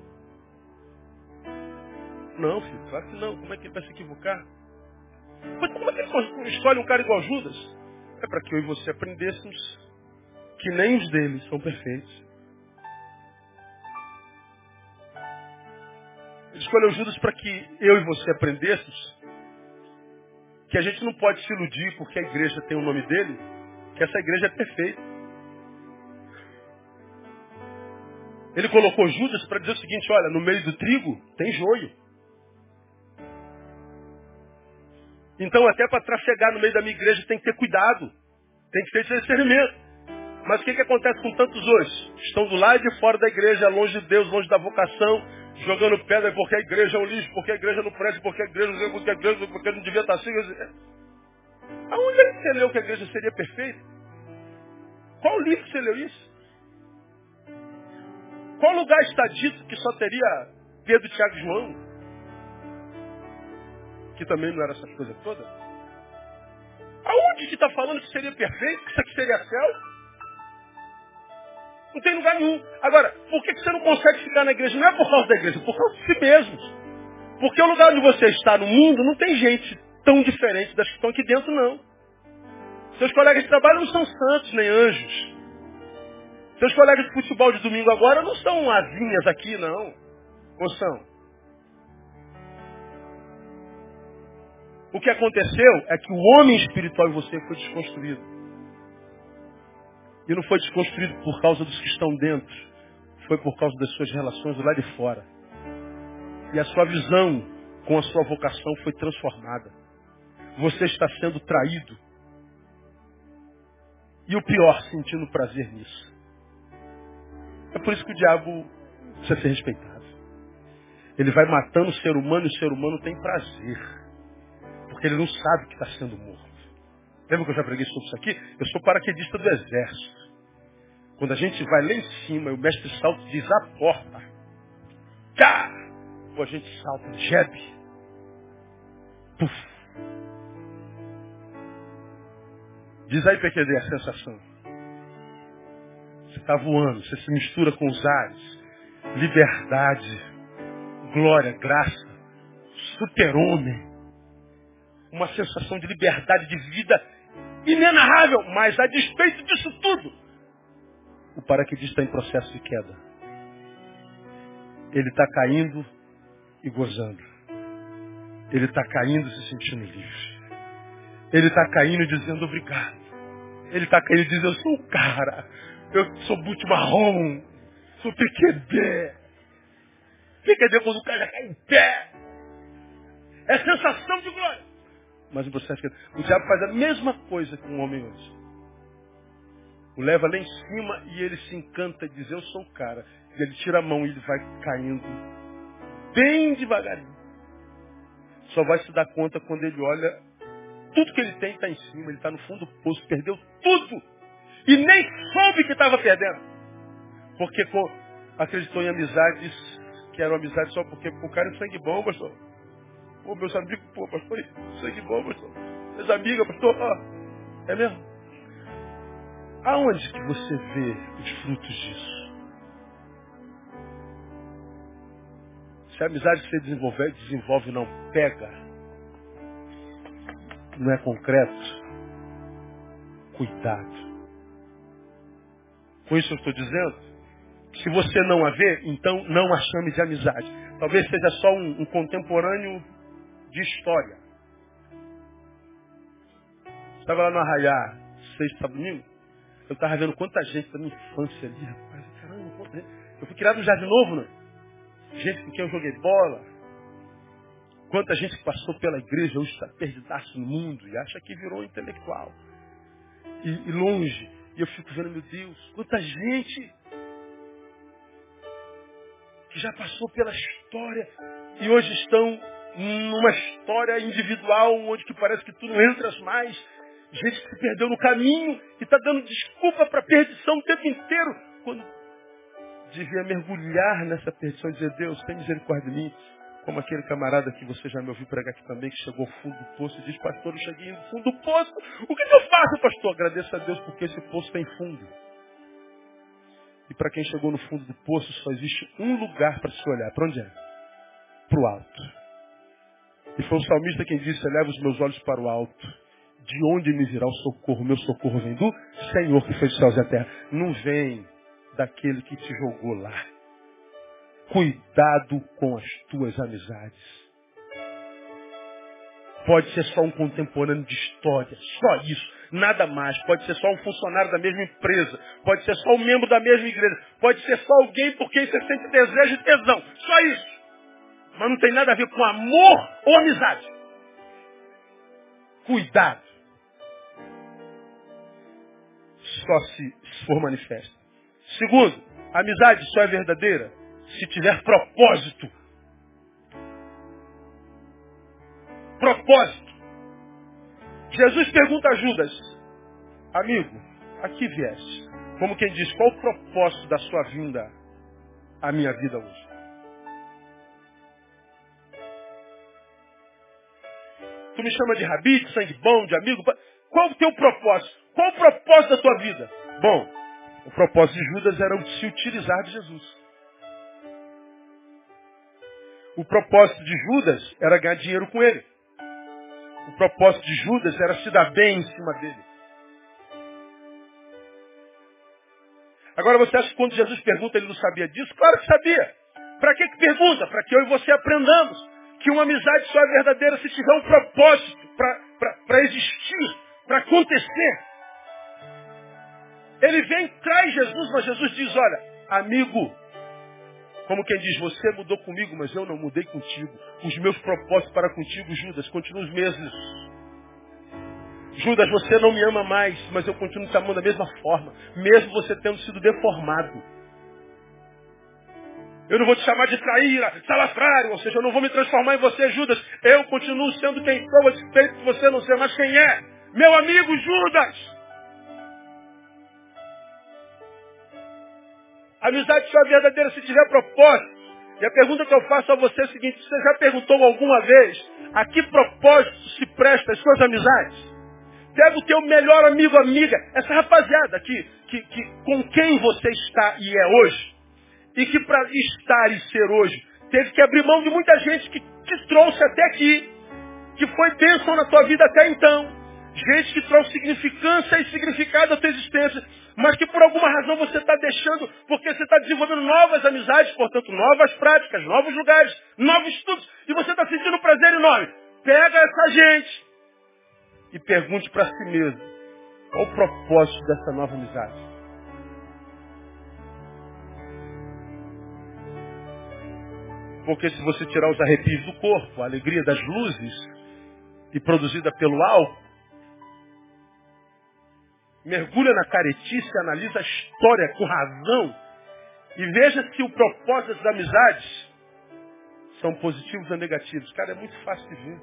Não, filho, claro que não. Como é que ele vai se equivocar? Mas como é que ele escolhe um cara igual Judas? É para que eu e você aprendêssemos que nem os deles são perfeitos. Escolheu Judas para que eu e você aprendêssemos que a gente não pode se iludir porque a igreja tem o nome dele, que essa igreja é perfeita. Ele colocou Judas para dizer o seguinte, olha, no meio do trigo tem joio. Então até para trafegar no meio da minha igreja tem que ter cuidado. Tem que ter discernimento. Mas o que, que acontece com tantos hoje? Estão do lado de fora da igreja, longe de Deus, longe da vocação, jogando pedra porque a igreja é um lixo, porque a igreja não presta, porque a igreja não porque a igreja porque não devia estar assim. Aonde é que você leu que a igreja seria perfeita? Qual livro você leu isso? Qual lugar está dito que só teria Pedro, Tiago e João? Que também não era essas coisas todas. Aonde que está falando que seria perfeito, que isso aqui seria céu? Não tem lugar nenhum. Agora, por que você não consegue ficar na igreja? Não é por causa da igreja, é por causa de si mesmos. Porque o lugar onde você está no mundo não tem gente tão diferente das que estão aqui dentro, não. Seus colegas de trabalho não são santos nem anjos. Seus colegas de futebol de domingo agora não são asinhas aqui, não. Ou são? O que aconteceu é que o homem espiritual em você foi desconstruído. E não foi desconstruído por causa dos que estão dentro. Foi por causa das suas relações lá de fora. E a sua visão com a sua vocação foi transformada. Você está sendo traído. E o pior, sentindo prazer nisso. É por isso que o diabo precisa ser respeitado. Ele vai matando o ser humano e o ser humano tem prazer. Porque ele não sabe que está sendo morto. Lembra que eu já preguei sobre isso aqui? Eu sou paraquedista do exército. Quando a gente vai lá em cima e o mestre salto diz a porta. Ou a gente salta, jebe. Puf. Diz aí, PQD, a sensação. Você está voando, você se mistura com os ares. Liberdade, glória, graça, super-homem. Uma sensação de liberdade de vida inenarrável, mas a despeito disso tudo, o paraquedista está em processo de queda. Ele está caindo e gozando. Ele está caindo e se sentindo livre. Ele está caindo e dizendo obrigado. Ele está caindo e dizendo, eu sou o cara. Eu sou boot marrom. Sou PQD. PQD quando o cara cai em pé. É sensação de glória. Mas você acha que o diabo faz a mesma coisa com o homem hoje. O leva lá em cima e ele se encanta e diz, eu sou o cara. E ele tira a mão e ele vai caindo bem devagarinho. Só vai se dar conta quando ele olha, tudo que ele tem está em cima, ele está no fundo do poço, perdeu tudo. E nem soube que estava perdendo. Porque acreditou em amizades que eram amizades só porque o cara é sangue bom, pastor. Pô, meus amigos, pô, pastor, sangue bom, pastor. Minhas amigas, pastor, ó. É mesmo? Aonde que você vê os frutos disso? Se a amizade que você desenvolver, desenvolve não pega, não é concreto, cuidado. Com isso eu estou dizendo, se você não a vê, então não a chame de amizade. Talvez seja só um, um contemporâneo de história. Estava lá no Arraiá, sexta domingo, eu estava vendo quanta gente da minha infância ali, rapaz. Caramba, quanta. Eu fui criado no Jardim Novo, né? Gente com quem eu joguei bola. Quanta gente que passou pela igreja hoje está perdidaço no mundo e acha que virou intelectual. E, e longe. E eu fico vendo, meu Deus, quanta gente que já passou pela história e hoje estão numa história individual onde que parece que tu não entras mais Gente que se perdeu no caminho e está dando desculpa para a perdição o tempo inteiro, quando devia mergulhar nessa perdição e dizer, Deus, tem misericórdia de mim. Como aquele camarada que você já me ouviu pregar aqui também, que chegou ao fundo do poço e diz, pastor, eu cheguei no fundo do poço. O que, que eu faço, pastor? Agradeço a Deus porque esse poço tem fundo. E para quem chegou no fundo do poço, só existe um lugar para se olhar. Para onde é? Para o alto. E foi o salmista quem disse, eleva os meus olhos para o alto. De onde me virá o socorro? Meu socorro vem do Senhor que fez os céus e a terra. Não vem daquele que te jogou lá. Cuidado com as tuas amizades. Pode ser só um contemporâneo de história, só isso, nada mais. Pode ser só um funcionário da mesma empresa, pode ser só um membro da mesma igreja, pode ser só alguém por quem você sente desejo e tesão, só isso. Mas não tem nada a ver com amor ou amizade. Cuidado. Só se for manifesta. Segundo, a amizade só é verdadeira se tiver propósito. Propósito. Jesus pergunta a Judas, amigo, aqui vieste. Como quem diz, qual o propósito da sua vinda à minha vida hoje? Tu me chama de rabi, de sangue bom, de amigo. Qual o teu propósito? Qual o propósito da tua vida? Bom, o propósito de Judas era se utilizar de Jesus. O propósito de Judas era ganhar dinheiro com ele. O propósito de Judas era se dar bem em cima dele. Agora você acha que quando Jesus pergunta ele não sabia disso? Claro que sabia. Para que, que pergunta? Para que eu e você aprendamos que uma amizade só é verdadeira se tiver um propósito para existir, para acontecer. Ele vem, traz Jesus, mas Jesus diz, olha, amigo, como quem diz, você mudou comigo, mas eu não mudei contigo. Os meus propósitos para contigo, Judas, continuam os mesmos. Judas, você não me ama mais, mas eu continuo te amando da mesma forma, mesmo você tendo sido deformado. Eu não vou te chamar de traíra, salafrário, ou seja, eu não vou me transformar em você, Judas. Eu continuo sendo quem sou, a despeito de você não ser mais quem é. Meu amigo Judas. A amizade só é verdadeira se tiver propósito. E a pergunta que eu faço a você é a seguinte, você já perguntou alguma vez a que propósito se presta as suas amizades? Pega o teu melhor amigo, amiga, essa rapaziada que, que, que, com quem você está e é hoje, e que para estar e ser hoje, teve que abrir mão de muita gente que te trouxe até aqui, que foi bênção na tua vida até então. Gente que trouxe significância e significado à tua existência, mas que por alguma razão você está deixando, porque você está desenvolvendo novas amizades, portanto, novas práticas, novos lugares, novos estudos, e você está sentindo prazer enorme. Pega essa gente e pergunte para si mesmo, qual o propósito dessa nova amizade? Porque se você tirar os arrepios do corpo, a alegria das luzes, e produzida pelo álcool, mergulha na caretice, analisa a história com razão e veja se o propósito das amizades são positivos ou negativos. Cara, é muito fácil de ver.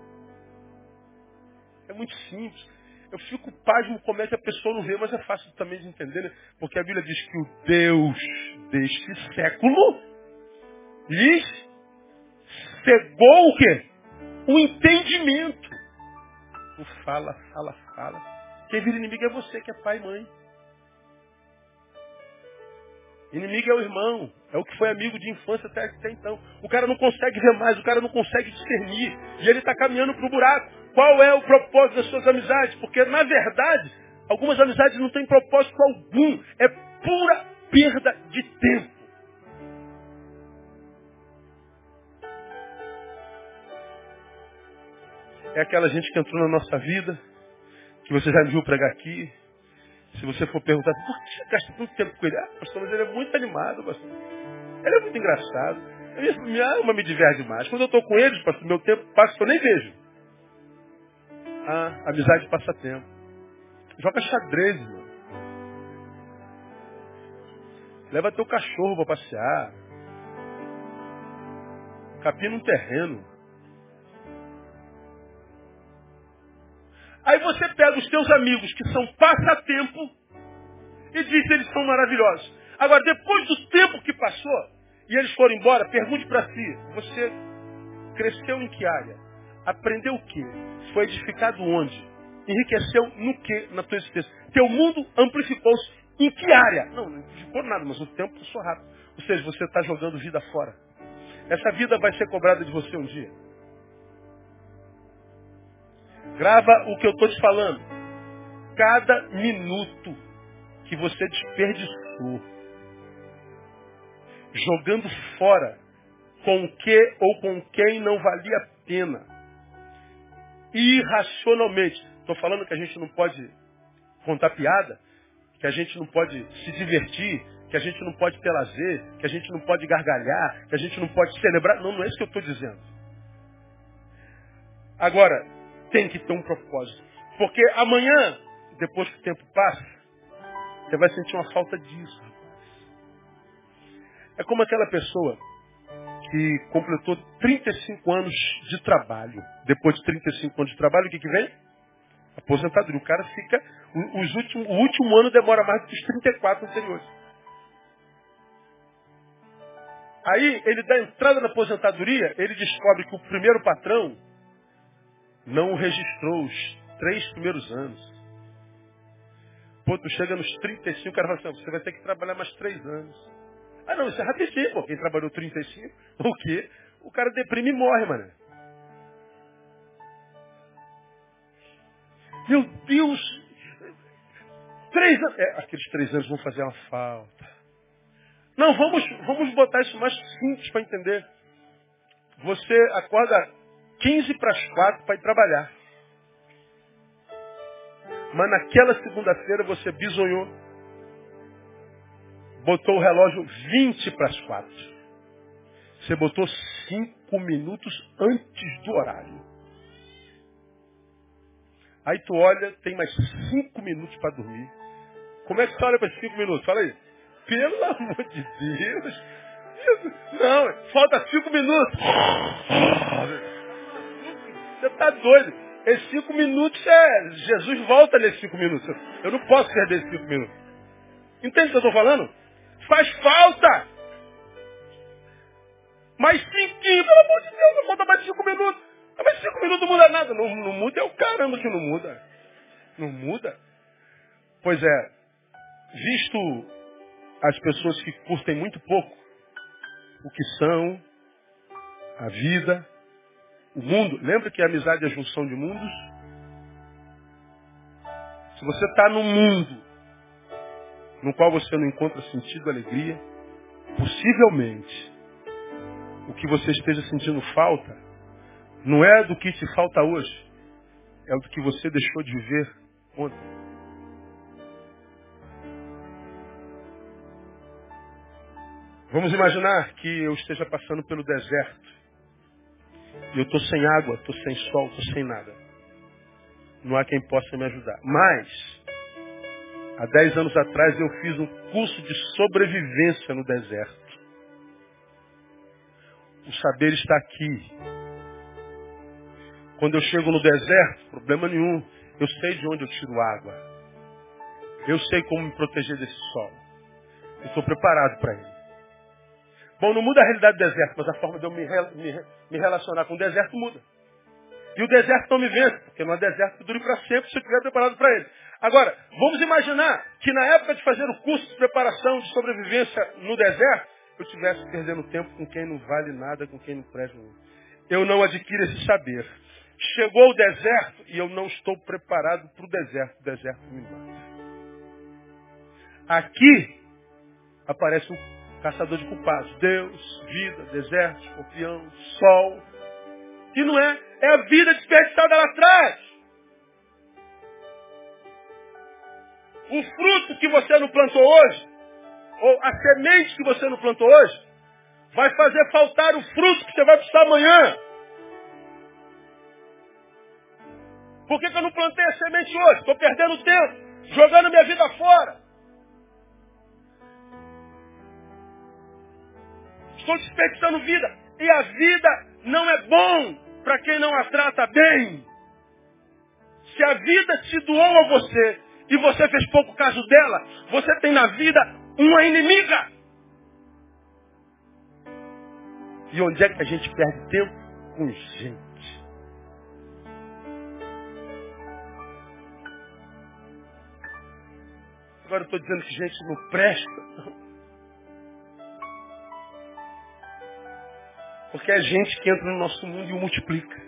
É muito simples. Eu fico pasmo como é que a pessoa não vê, mas é fácil também de entender, né? Porque a Bíblia diz que o Deus deste século lhes cegou o quê? O entendimento. O fala, fala, fala. Quem vira inimigo é você, que é pai e mãe. Inimigo é o irmão, é o que foi amigo de infância até, até então. O cara não consegue ver mais, o cara não consegue discernir. E ele está caminhando para o buraco. Qual é o propósito das suas amizades? Porque, na verdade, algumas amizades não têm propósito algum. É pura perda de tempo. É aquela gente que entrou na nossa vida, que você já me viu pregar aqui. Se você for perguntar, por que você gasta tanto tempo com ele? Ah, pastor, mas ele é muito animado, pastor. Ele é muito engraçado. Ele, minha alma me diverte demais. Quando eu estou com eles, pastor, meu tempo passa que eu nem vejo. Ah, amizade passa tempo. Joga xadrez, mano. Leva teu cachorro para passear. Capina um terreno. Aí você pega os teus amigos que são passatempo e diz que eles são maravilhosos. Agora, depois do tempo que passou, e eles foram embora, pergunte para si, você cresceu em que área? Aprendeu o quê? Foi edificado onde? Enriqueceu no que na tua existência? Teu mundo amplificou-se em que área? Não, não amplificou nada, mas o tempo passou rápido. Ou seja, você está jogando vida fora. Essa vida vai ser cobrada de você um dia. Grava o que eu estou te falando. Cada minuto que você desperdiçou jogando fora com o que ou com quem não valia a pena. Irracionalmente. Estou falando que a gente não pode contar piada, que a gente não pode se divertir, que a gente não pode ter lazer, que a gente não pode gargalhar, que a gente não pode celebrar. Não, não é isso que eu estou dizendo. Agora, tem que ter um propósito. Porque amanhã, depois que o tempo passa, você vai sentir uma falta disso. É como aquela pessoa que completou 35 anos de trabalho. Depois de 35 anos de trabalho, o que, que vem? Aposentadoria. O cara fica. Os últimos, o último ano demora mais do que os 34 anteriores. Aí ele dá entrada na aposentadoria, ele descobre que o primeiro patrão não registrou os três primeiros anos. Pô, tu chega nos 35, o cara fala assim, você vai ter que trabalhar mais três anos. Ah não, isso é rapidinho, pô. Quem trabalhou 35, *laughs* o quê? O cara deprime e morre, mano. Meu Deus! Três anos. É, aqueles três anos vão fazer uma falta. Não, vamos, vamos botar isso mais simples para entender. Você acorda 15 para as 4 para ir trabalhar. Mas naquela segunda-feira você bisonhou. Botou o relógio 20 para as 4. Você botou 5 minutos antes do horário. Aí tu olha, tem mais 5 minutos para dormir. Como é que você olha para esses 5 minutos? Fala aí. Pelo amor de Deus. Não, falta cinco minutos. Você está doido. Esses cinco minutos é. Jesus volta nesses cinco minutos. Eu não posso perder esses cinco minutos. Entende o que eu estou falando? Faz falta. Mais cinco, pelo amor de Deus, não falta mais cinco minutos. Mas cinco minutos não muda nada. Não, não muda é o caramba que não muda. Não muda. Pois é, visto as pessoas que curtem muito pouco o que são, a vida, o mundo. Lembra que a amizade é a junção de mundos? Se você está num mundo no qual você não encontra sentido, alegria, possivelmente o que você esteja sentindo falta não é do que te falta hoje, é do que você deixou de viver ontem. Vamos imaginar que eu esteja passando pelo deserto. Eu estou sem água, estou sem sol, estou sem nada. Não há quem possa me ajudar. Mas, há dez anos atrás eu fiz um curso de sobrevivência no deserto. O saber está aqui. Quando eu chego no deserto, problema nenhum. Eu sei de onde eu tiro água. Eu sei como me proteger desse sol. Eu estou preparado para ele. Bom, não muda a realidade do deserto, mas a forma de eu me, me, me relacionar com o deserto muda. E o deserto não me vence, porque não é deserto que dure para sempre se eu estiver preparado para ele. Agora, vamos imaginar que na época de fazer o curso de preparação de sobrevivência no deserto, eu estivesse perdendo tempo com quem não vale nada, com quem não presta nada. Eu não adquiro esse saber. Chegou o deserto e eu não estou preparado para o deserto. O deserto me mata. Aqui aparece um caçador de culpados. Deus, vida, deserto, escorpião, sol. E não é, é a vida desperdiçada lá atrás. O fruto que você não plantou hoje, ou a semente que você não plantou hoje, vai fazer faltar o fruto que você vai precisar amanhã. Por que, que eu não plantei a semente hoje? Estou perdendo tempo, jogando minha vida fora. Estou desperdiçando vida. E a vida não é bom para quem não a trata bem. Se a vida te doou a você e você fez pouco caso dela, você tem na vida uma inimiga. E onde é que a gente perde tempo? Com gente. Agora eu estou dizendo que gente não presta. Porque é gente que entra no nosso mundo e o multiplica.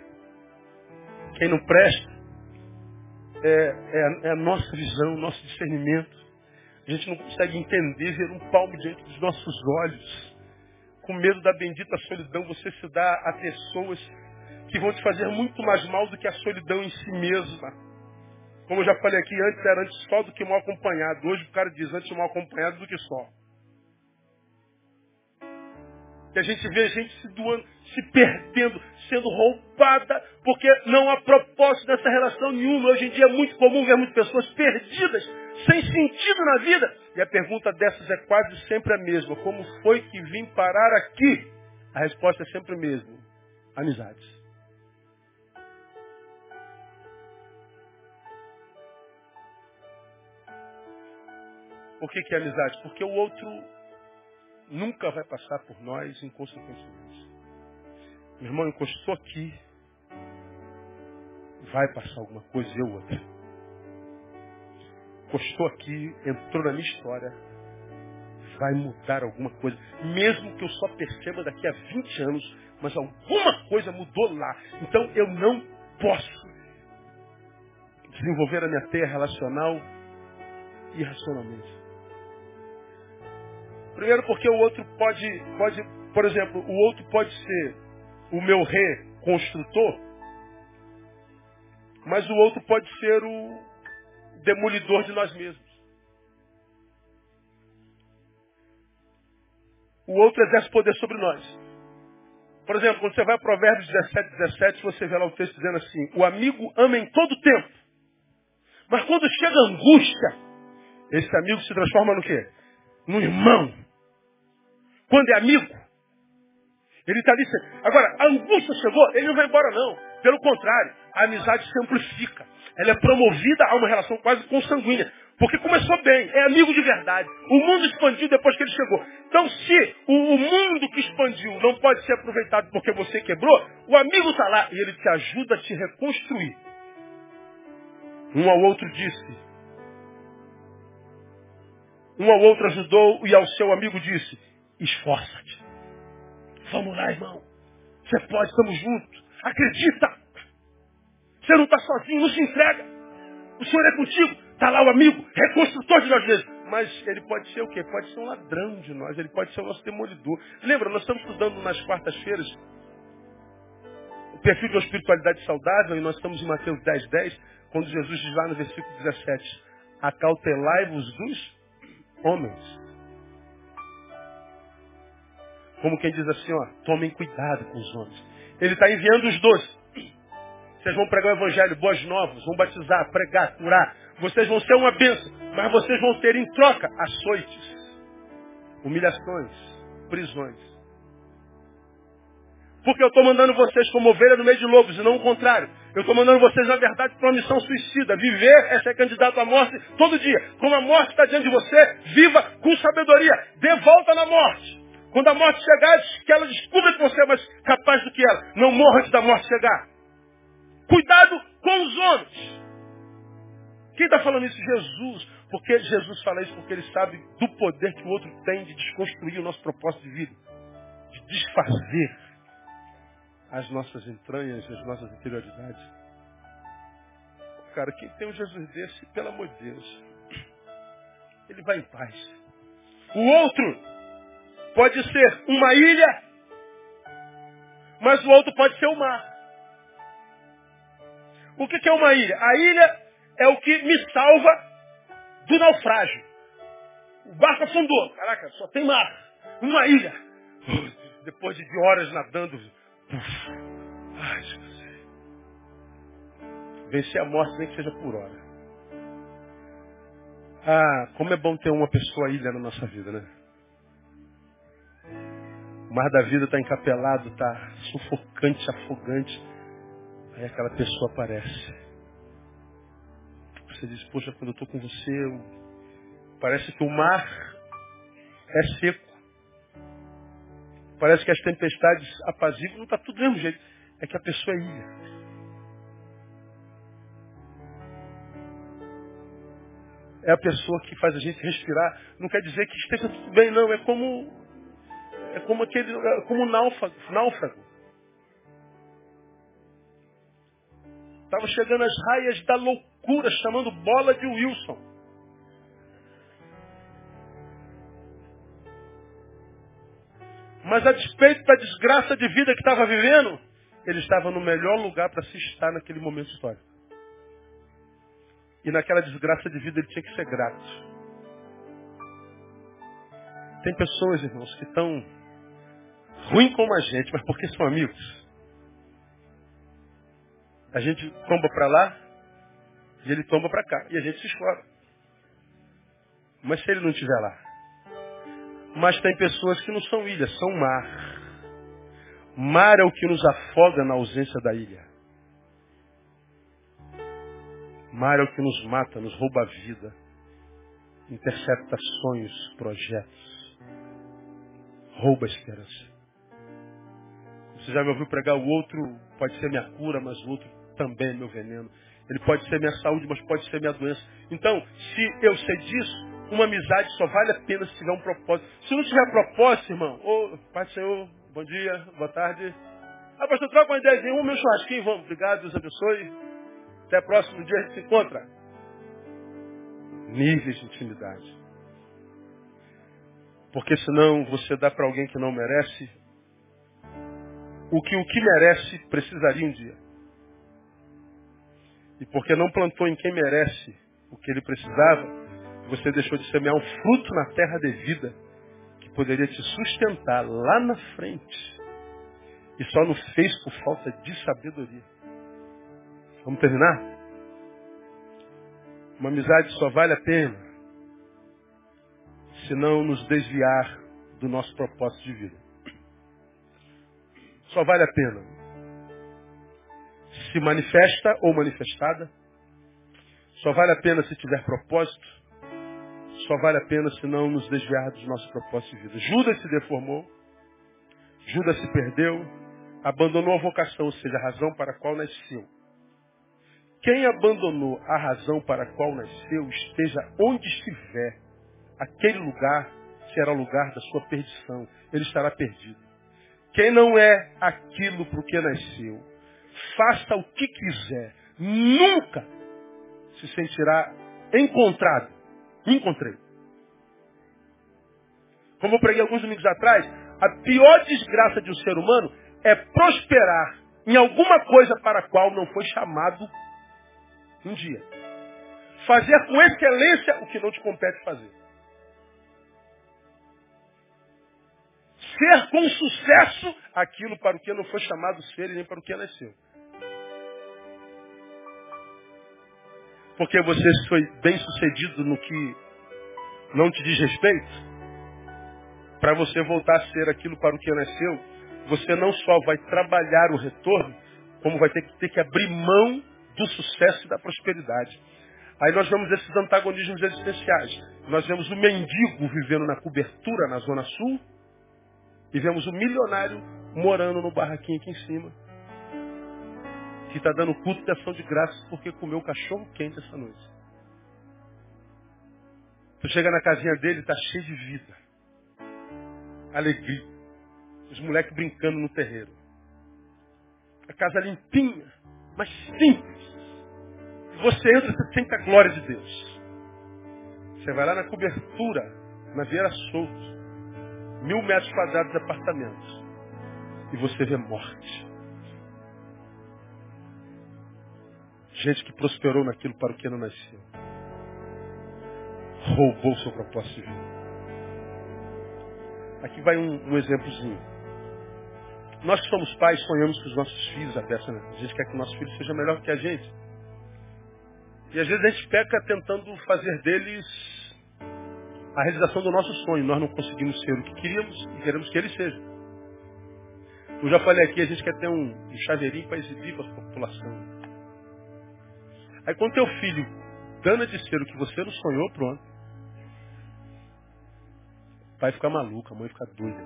Quem não presta é, é, é a nossa visão, o nosso discernimento. A gente não consegue entender, ver um palmo diante dos nossos olhos. Com medo da bendita solidão, você se dá a pessoas que vão te fazer muito mais mal do que a solidão em si mesma. Como eu já falei aqui, antes era antes só do que mal acompanhado. Hoje o cara diz antes mal acompanhado do que só. E a gente vê gente se doando, se perdendo, sendo roubada, porque não há propósito dessa relação nenhuma. Hoje em dia é muito comum ver muitas pessoas perdidas, sem sentido na vida. E a pergunta dessas é quase sempre a mesma. Como foi que vim parar aqui? A resposta é sempre a mesma. Amizades. Por que, que é amizade? Porque o outro nunca vai passar por nós inconsequentemente. Meu irmão encostou aqui, vai passar alguma coisa eu outra. Encostou aqui, entrou na minha história, vai mudar alguma coisa. Mesmo que eu só perceba daqui a 20 anos, mas alguma coisa mudou lá. Então eu não posso desenvolver a minha teia relacional irracionalmente. Primeiro porque o outro pode, pode, por exemplo, o outro pode ser o meu reconstrutor, mas o outro pode ser o demolidor de nós mesmos. O outro exerce poder sobre nós. Por exemplo, quando você vai a Provérbios 17, 17, você vê lá o texto dizendo assim, o amigo ama em todo tempo. Mas quando chega angústia, esse amigo se transforma no quê? No irmão. Quando é amigo, ele está ali. Agora, a angústia chegou, ele não vai embora não. Pelo contrário, a amizade se amplifica. Ela é promovida a uma relação quase consanguínea. Porque começou bem, é amigo de verdade. O mundo expandiu depois que ele chegou. Então, se o, o mundo que expandiu não pode ser aproveitado porque você quebrou, o amigo está lá e ele te ajuda a te reconstruir. Um ao outro disse. Um ao outro ajudou e ao seu amigo disse: Esforça-te. Vamos lá, irmão. Você pode, estamos juntos. Acredita. Você não está sozinho, não se entrega. O Senhor é contigo. Está lá o amigo, reconstrutor de nós mesmos. Mas ele pode ser o quê? Pode ser um ladrão de nós. Ele pode ser o nosso demolidor. Lembra, nós estamos estudando nas quartas-feiras o perfil de uma espiritualidade saudável e nós estamos em Mateus 10, 10, quando Jesus diz lá no versículo 17, acautelai-vos dos homens. Como quem diz assim, ó, tomem cuidado com os homens. Ele está enviando os dois. Vocês vão pregar o evangelho, boas novas, vão batizar, pregar, curar. Vocês vão ser uma bênção, mas vocês vão ter em troca açoites, humilhações, prisões. Porque eu estou mandando vocês como ovelha no meio de lobos, e não o contrário. Eu estou mandando vocês, na verdade, para uma missão suicida. Viver é ser candidato à morte todo dia. Como a morte está diante de você, viva com sabedoria. Dê volta na morte. Quando a morte chegar, que ela descubra que você é mais capaz do que ela. Não morra antes da morte chegar. Cuidado com os homens. Quem está falando isso? Jesus. Porque Jesus fala isso porque ele sabe do poder que o outro tem de desconstruir o nosso propósito de vida. De desfazer as nossas entranhas, as nossas interioridades. Cara, quem tem um Jesus desse, pelo amor de Deus, ele vai em paz. O outro pode ser uma ilha, mas o outro pode ser o mar. O que é uma ilha? A ilha é o que me salva do naufrágio. O barco afundou. Caraca, só tem mar. Uma ilha. Depois de horas nadando. Ai, Jesus. Vencer a morte nem que seja por hora. Ah, como é bom ter uma pessoa ilha na nossa vida, né? O mar da vida está encapelado, está sufocante, afogante. Aí aquela pessoa aparece. Você diz, poxa, quando eu estou com você, eu... parece que o mar é seco. Parece que as tempestades apaziguam, não está tudo do mesmo jeito. É que a pessoa é ilha. É a pessoa que faz a gente respirar. Não quer dizer que esteja tudo bem, não. É como é como aquele, é como náufrago. náufrago. Estava chegando as raias da loucura, chamando bola de Wilson. Mas a despeito da desgraça de vida que estava vivendo, ele estava no melhor lugar para se estar naquele momento histórico. E naquela desgraça de vida ele tinha que ser grato. Tem pessoas, irmãos, que estão ruim como a gente, mas porque são amigos. A gente tomba para lá e ele tomba para cá. E a gente se escolhe. Mas se ele não estiver lá? Mas tem pessoas que não são ilhas, são mar. Mar é o que nos afoga na ausência da ilha. Mar é o que nos mata, nos rouba a vida. Intercepta sonhos, projetos. Rouba a esperança. Você já me ouviu pregar o outro, pode ser minha cura, mas o outro também é meu veneno. Ele pode ser minha saúde, mas pode ser minha doença. Então, se eu sei disso, uma amizade só vale a pena se tiver um propósito. Se não tiver propósito, irmão, ô, Pai do Senhor, bom dia, boa tarde. Ah, pastor, troca uma ideia, um meu churrasquinho, vamos. Obrigado, Deus abençoe. Até o próximo dia a gente se encontra. Níveis de intimidade. Porque senão você dá para alguém que não merece o que o que merece precisaria um dia. E porque não plantou em quem merece o que ele precisava, você deixou de semear um fruto na terra devida que poderia te sustentar lá na frente. E só não fez por falta de sabedoria. Vamos terminar? Uma amizade só vale a pena se não nos desviar do nosso propósito de vida. Só vale a pena se manifesta ou manifestada. Só vale a pena se tiver propósito. Só vale a pena se não nos desviar dos nossos propósitos de vida. Judas se deformou. Judas se perdeu. Abandonou a vocação, ou seja, a razão para a qual nasceu. Quem abandonou a razão para a qual nasceu, esteja onde estiver, aquele lugar será o lugar da sua perdição. Ele estará perdido. Quem não é aquilo para o que nasceu, faça o que quiser, nunca se sentirá encontrado. Encontrei. Como eu preguei alguns domingos atrás, a pior desgraça de um ser humano é prosperar em alguma coisa para a qual não foi chamado um dia. Fazer com excelência o que não te compete fazer. Ser com sucesso aquilo para o que não foi chamado ser e nem para o que nasceu. porque você foi bem sucedido no que não te diz respeito, para você voltar a ser aquilo para o que nasceu, você não só vai trabalhar o retorno, como vai ter que, ter que abrir mão do sucesso e da prosperidade. Aí nós vemos esses antagonismos existenciais. Nós vemos o mendigo vivendo na cobertura na Zona Sul e vemos o milionário morando no barraquinho aqui em cima que está dando culto de ação de graças porque comeu cachorro quente essa noite. Tu chega na casinha dele, está cheio de vida. Alegria. Os moleques brincando no terreiro. A casa limpinha, mas simples. Você entra, você sente a glória de Deus. Você vai lá na cobertura, na Vieira Solto. Mil metros quadrados de apartamentos. E você vê morte. Gente que prosperou naquilo para o que não nasceu. Roubou seu propósito de vida. Aqui vai um, um exemplozinho. Nós que somos pais sonhamos com os nossos filhos a né? A gente quer que o nosso filho seja melhor que a gente. E às vezes a gente peca tentando fazer deles a realização do nosso sonho. Nós não conseguimos ser o que queríamos e queremos que ele seja. Eu já falei aqui, a gente quer ter um, um chaveirinho para exibir para a população. Aí quando teu filho dana de ser o que você não sonhou, pronto. O pai fica maluco, a mãe fica doida.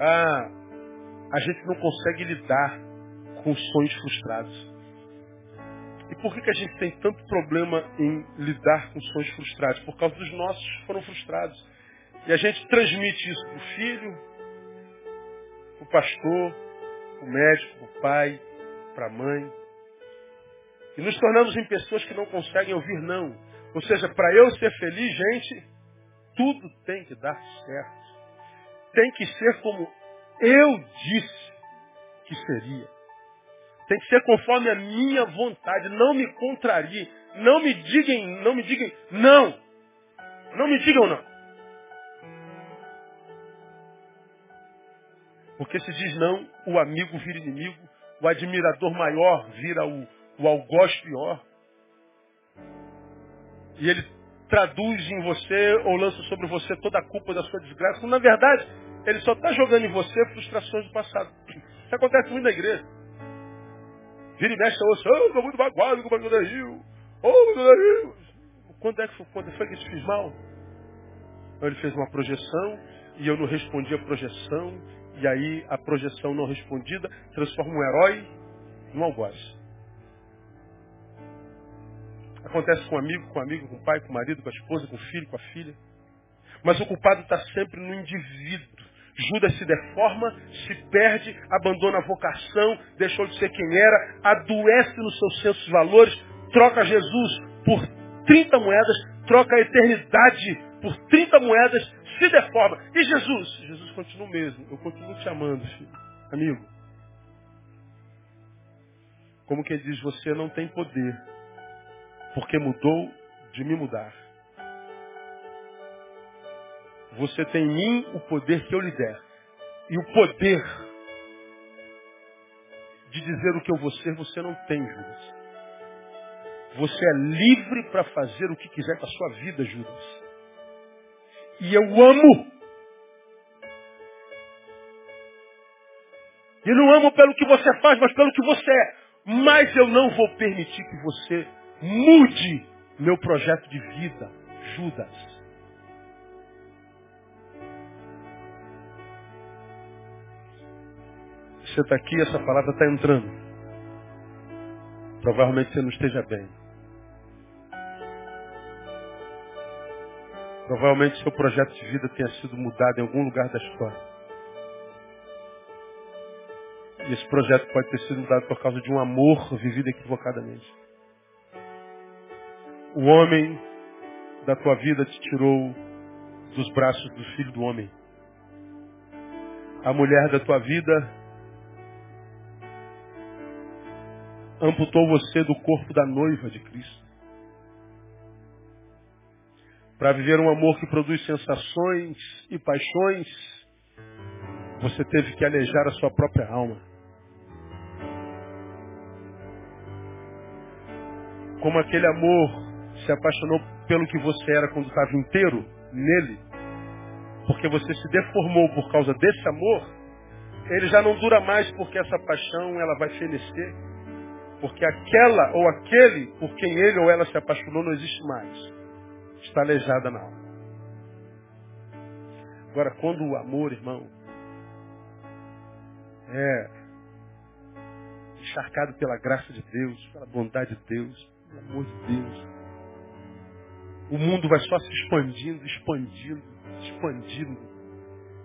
Ah, a gente não consegue lidar com sonhos frustrados. E por que, que a gente tem tanto problema em lidar com sonhos frustrados? Por causa dos nossos que foram frustrados. E a gente transmite isso para o filho, para o pastor, para o médico, para o pai, para a mãe. E nos tornamos em pessoas que não conseguem ouvir não. Ou seja, para eu ser feliz, gente, tudo tem que dar certo. Tem que ser como eu disse que seria. Tem que ser conforme a minha vontade. Não me contrarie. Não me digam, não me digam, não. Não me digam não. Porque se diz não, o amigo vira inimigo, o admirador maior vira o, o algoz pior. E ele traduz em você ou lança sobre você toda a culpa da sua desgraça, quando na verdade ele só está jogando em você frustrações do passado. Isso acontece muito na igreja. Vira e mexe, ouça, oh, estou muito magoado com o pastor Rio. Oh, Rio. Quando é que quando foi que te fiz mal? Ele fez uma projeção e eu não respondi a projeção. E aí a projeção não respondida transforma um herói num algoz. Acontece com um amigo, com um amigo, com o pai, com o marido, com a esposa, com o filho, com a filha. Mas o culpado está sempre no indivíduo. Judas se deforma, se perde, abandona a vocação, deixou de ser quem era, adoece nos seus sensos valores, troca Jesus por 30 moedas, troca a eternidade por 30 moedas, se deforma. E Jesus? Jesus continua o mesmo. Eu continuo te amando, filho. Amigo. Como quem diz, você não tem poder, porque mudou de me mudar. Você tem em mim o poder que eu lhe der. E o poder de dizer o que eu vou ser, você não tem, Judas. Você é livre para fazer o que quiser com a sua vida, Judas. E eu amo. E não amo pelo que você faz, mas pelo que você é. Mas eu não vou permitir que você mude meu projeto de vida, Judas. Você está aqui, essa palavra está entrando. Provavelmente você não esteja bem. Provavelmente seu projeto de vida tenha sido mudado em algum lugar da história. E esse projeto pode ter sido mudado por causa de um amor vivido equivocadamente. O homem da tua vida te tirou dos braços do filho do homem. A mulher da tua vida amputou você do corpo da noiva de Cristo. Para viver um amor que produz sensações e paixões, você teve que alejar a sua própria alma. Como aquele amor se apaixonou pelo que você era quando estava inteiro nele, porque você se deformou por causa desse amor, ele já não dura mais porque essa paixão ela vai fenecer. Porque aquela ou aquele por quem ele ou ela se apaixonou não existe mais. Está aleijada na alma. Agora, quando o amor, irmão, é encharcado pela graça de Deus, pela bondade de Deus, pelo amor de Deus, o mundo vai só se expandindo, expandindo, expandindo.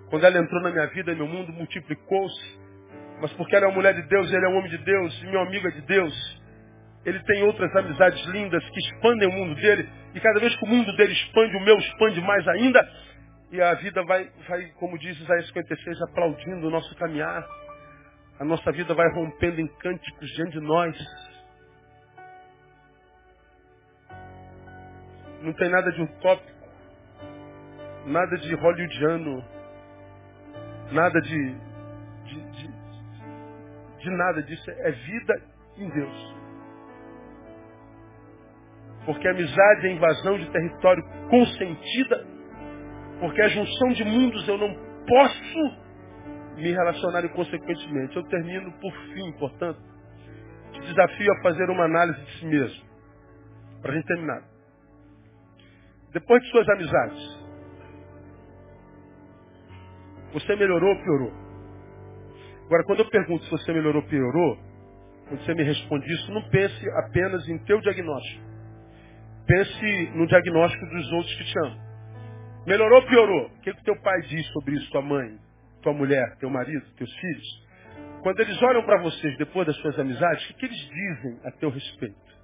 Quando ela entrou na minha vida, meu mundo multiplicou-se mas porque ela é uma mulher de Deus, ele é um homem de Deus, meu amigo é de Deus. Ele tem outras amizades lindas que expandem o mundo dele, e cada vez que o mundo dele expande, o meu expande mais ainda, e a vida vai, vai como diz Isaías 56, aplaudindo o nosso caminhar. A nossa vida vai rompendo em cânticos diante de nós. Não tem nada de utópico, nada de hollywoodiano, nada de de nada disso. É vida em Deus. Porque a amizade é invasão de território consentida. Porque a junção de mundos eu não posso me relacionar inconsequentemente. Eu termino por fim, portanto, te desafio a fazer uma análise de si mesmo. Para a gente terminar. Depois de suas amizades, você melhorou ou piorou? Agora, quando eu pergunto se você melhorou ou piorou, quando você me responde isso, não pense apenas em teu diagnóstico. Pense no diagnóstico dos outros que te amam. Melhorou ou piorou? O que, que teu pai diz sobre isso, tua mãe, tua mulher, teu marido, teus filhos? Quando eles olham para vocês depois das suas amizades, o que, que eles dizem a teu respeito?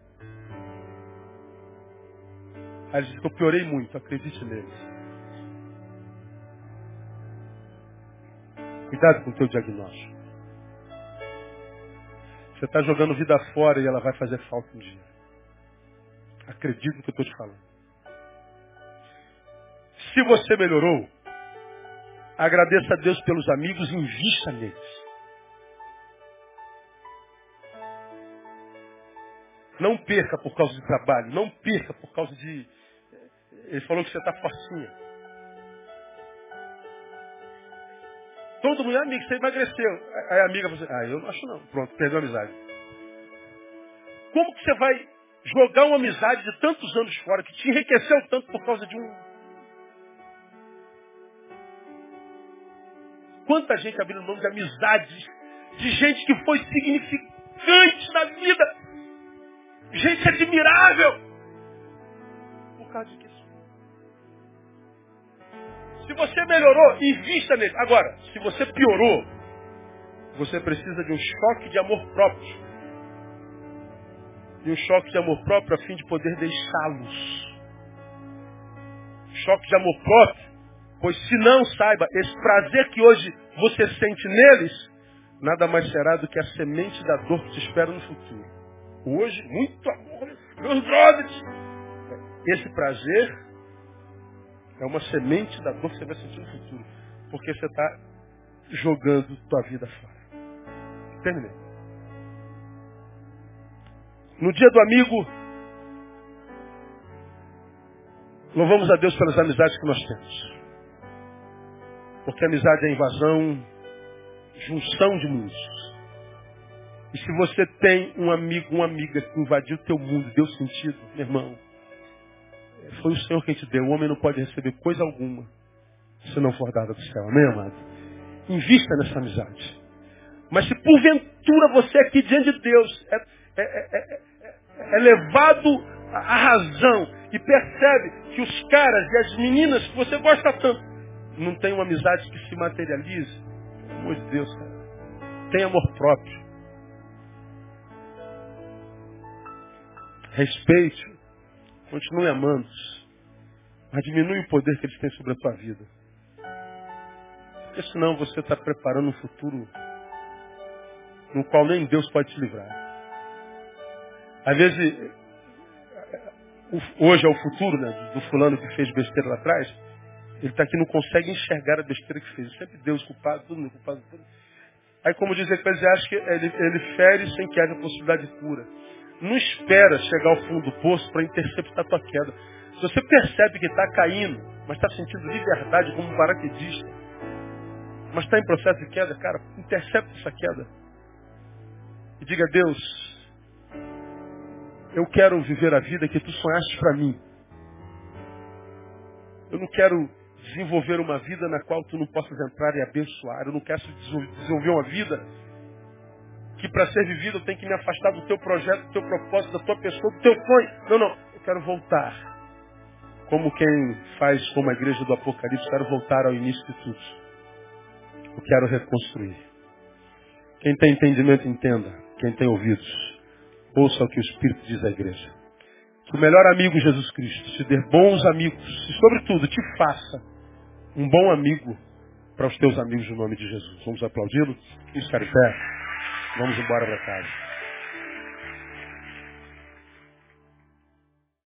Aí eles dizem que eu piorei muito, acredite neles. Cuidado com o teu diagnóstico. Você está jogando vida fora e ela vai fazer falta um dia. Acredito no que eu estou te falando. Se você melhorou, agradeça a Deus pelos amigos e invista neles. Não perca por causa de trabalho, não perca por causa de. Ele falou que você está facinha. Todo mundo, amigo, você emagreceu. Aí a amiga assim, ah, eu não acho não. Pronto, perdeu a amizade. Como que você vai jogar uma amizade de tantos anos fora, que te enriqueceu tanto por causa de um... Quanta gente abriu o nome de amizades, de gente que foi significante na vida, gente admirável, por causa de se você melhorou, invista nele. Agora, se você piorou, você precisa de um choque de amor próprio. E um choque de amor próprio a fim de poder deixá-los. Choque de amor próprio, pois se não saiba, esse prazer que hoje você sente neles, nada mais será do que a semente da dor que te espera no futuro. Hoje, muito amor, meus brothers. Esse prazer é uma semente da dor que você vai sentir no futuro. Porque você está jogando tua vida fora. Terminei. No dia do amigo, louvamos a Deus pelas amizades que nós temos. Porque amizade é invasão, junção de mundos. E se você tem um amigo, uma amiga que invadiu o teu mundo, deu sentido, meu irmão, foi o Senhor quem te deu. O homem não pode receber coisa alguma se não for dada do céu. Amém, amado? Invista nessa amizade. Mas se porventura você aqui diante de Deus é, é, é, é levado à razão e percebe que os caras e as meninas que você gosta tanto não tem uma amizade que se materialize, pelo amor de Deus, cara. Tem amor próprio. Respeite Continue amando-os. Mas diminui o poder que eles têm sobre a tua vida. Porque senão você está preparando um futuro no qual nem Deus pode te livrar. Às vezes, hoje é o futuro né, do fulano que fez besteira lá atrás. Ele está aqui não consegue enxergar a besteira que fez. Sempre Deus culpado, todo mundo culpado. Tudo. Aí, como diz Eclesiastes, ele, ele fere sem que haja possibilidade de cura. Não espera chegar ao fundo do poço para interceptar a tua queda. Se você percebe que está caindo, mas está sentindo liberdade como um paraquedista, mas está em processo de queda, cara, intercepta essa queda. E diga, Deus, eu quero viver a vida que tu sonhaste para mim. Eu não quero desenvolver uma vida na qual tu não possas entrar e abençoar. Eu não quero desenvolver uma vida que para ser vivido eu tenho que me afastar do teu projeto, do teu propósito, da tua pessoa, do teu sonho. Não, não. Eu quero voltar. Como quem faz como a igreja do Apocalipse, quero voltar ao início de tudo. Eu quero reconstruir. Quem tem entendimento, entenda. Quem tem ouvidos, ouça o que o Espírito diz à igreja. Que o melhor amigo Jesus Cristo te dê bons amigos e, sobretudo, te faça um bom amigo para os teus amigos no nome de Jesus. Vamos aplaudi-lo? Isso, cara, Vamos embora para casa.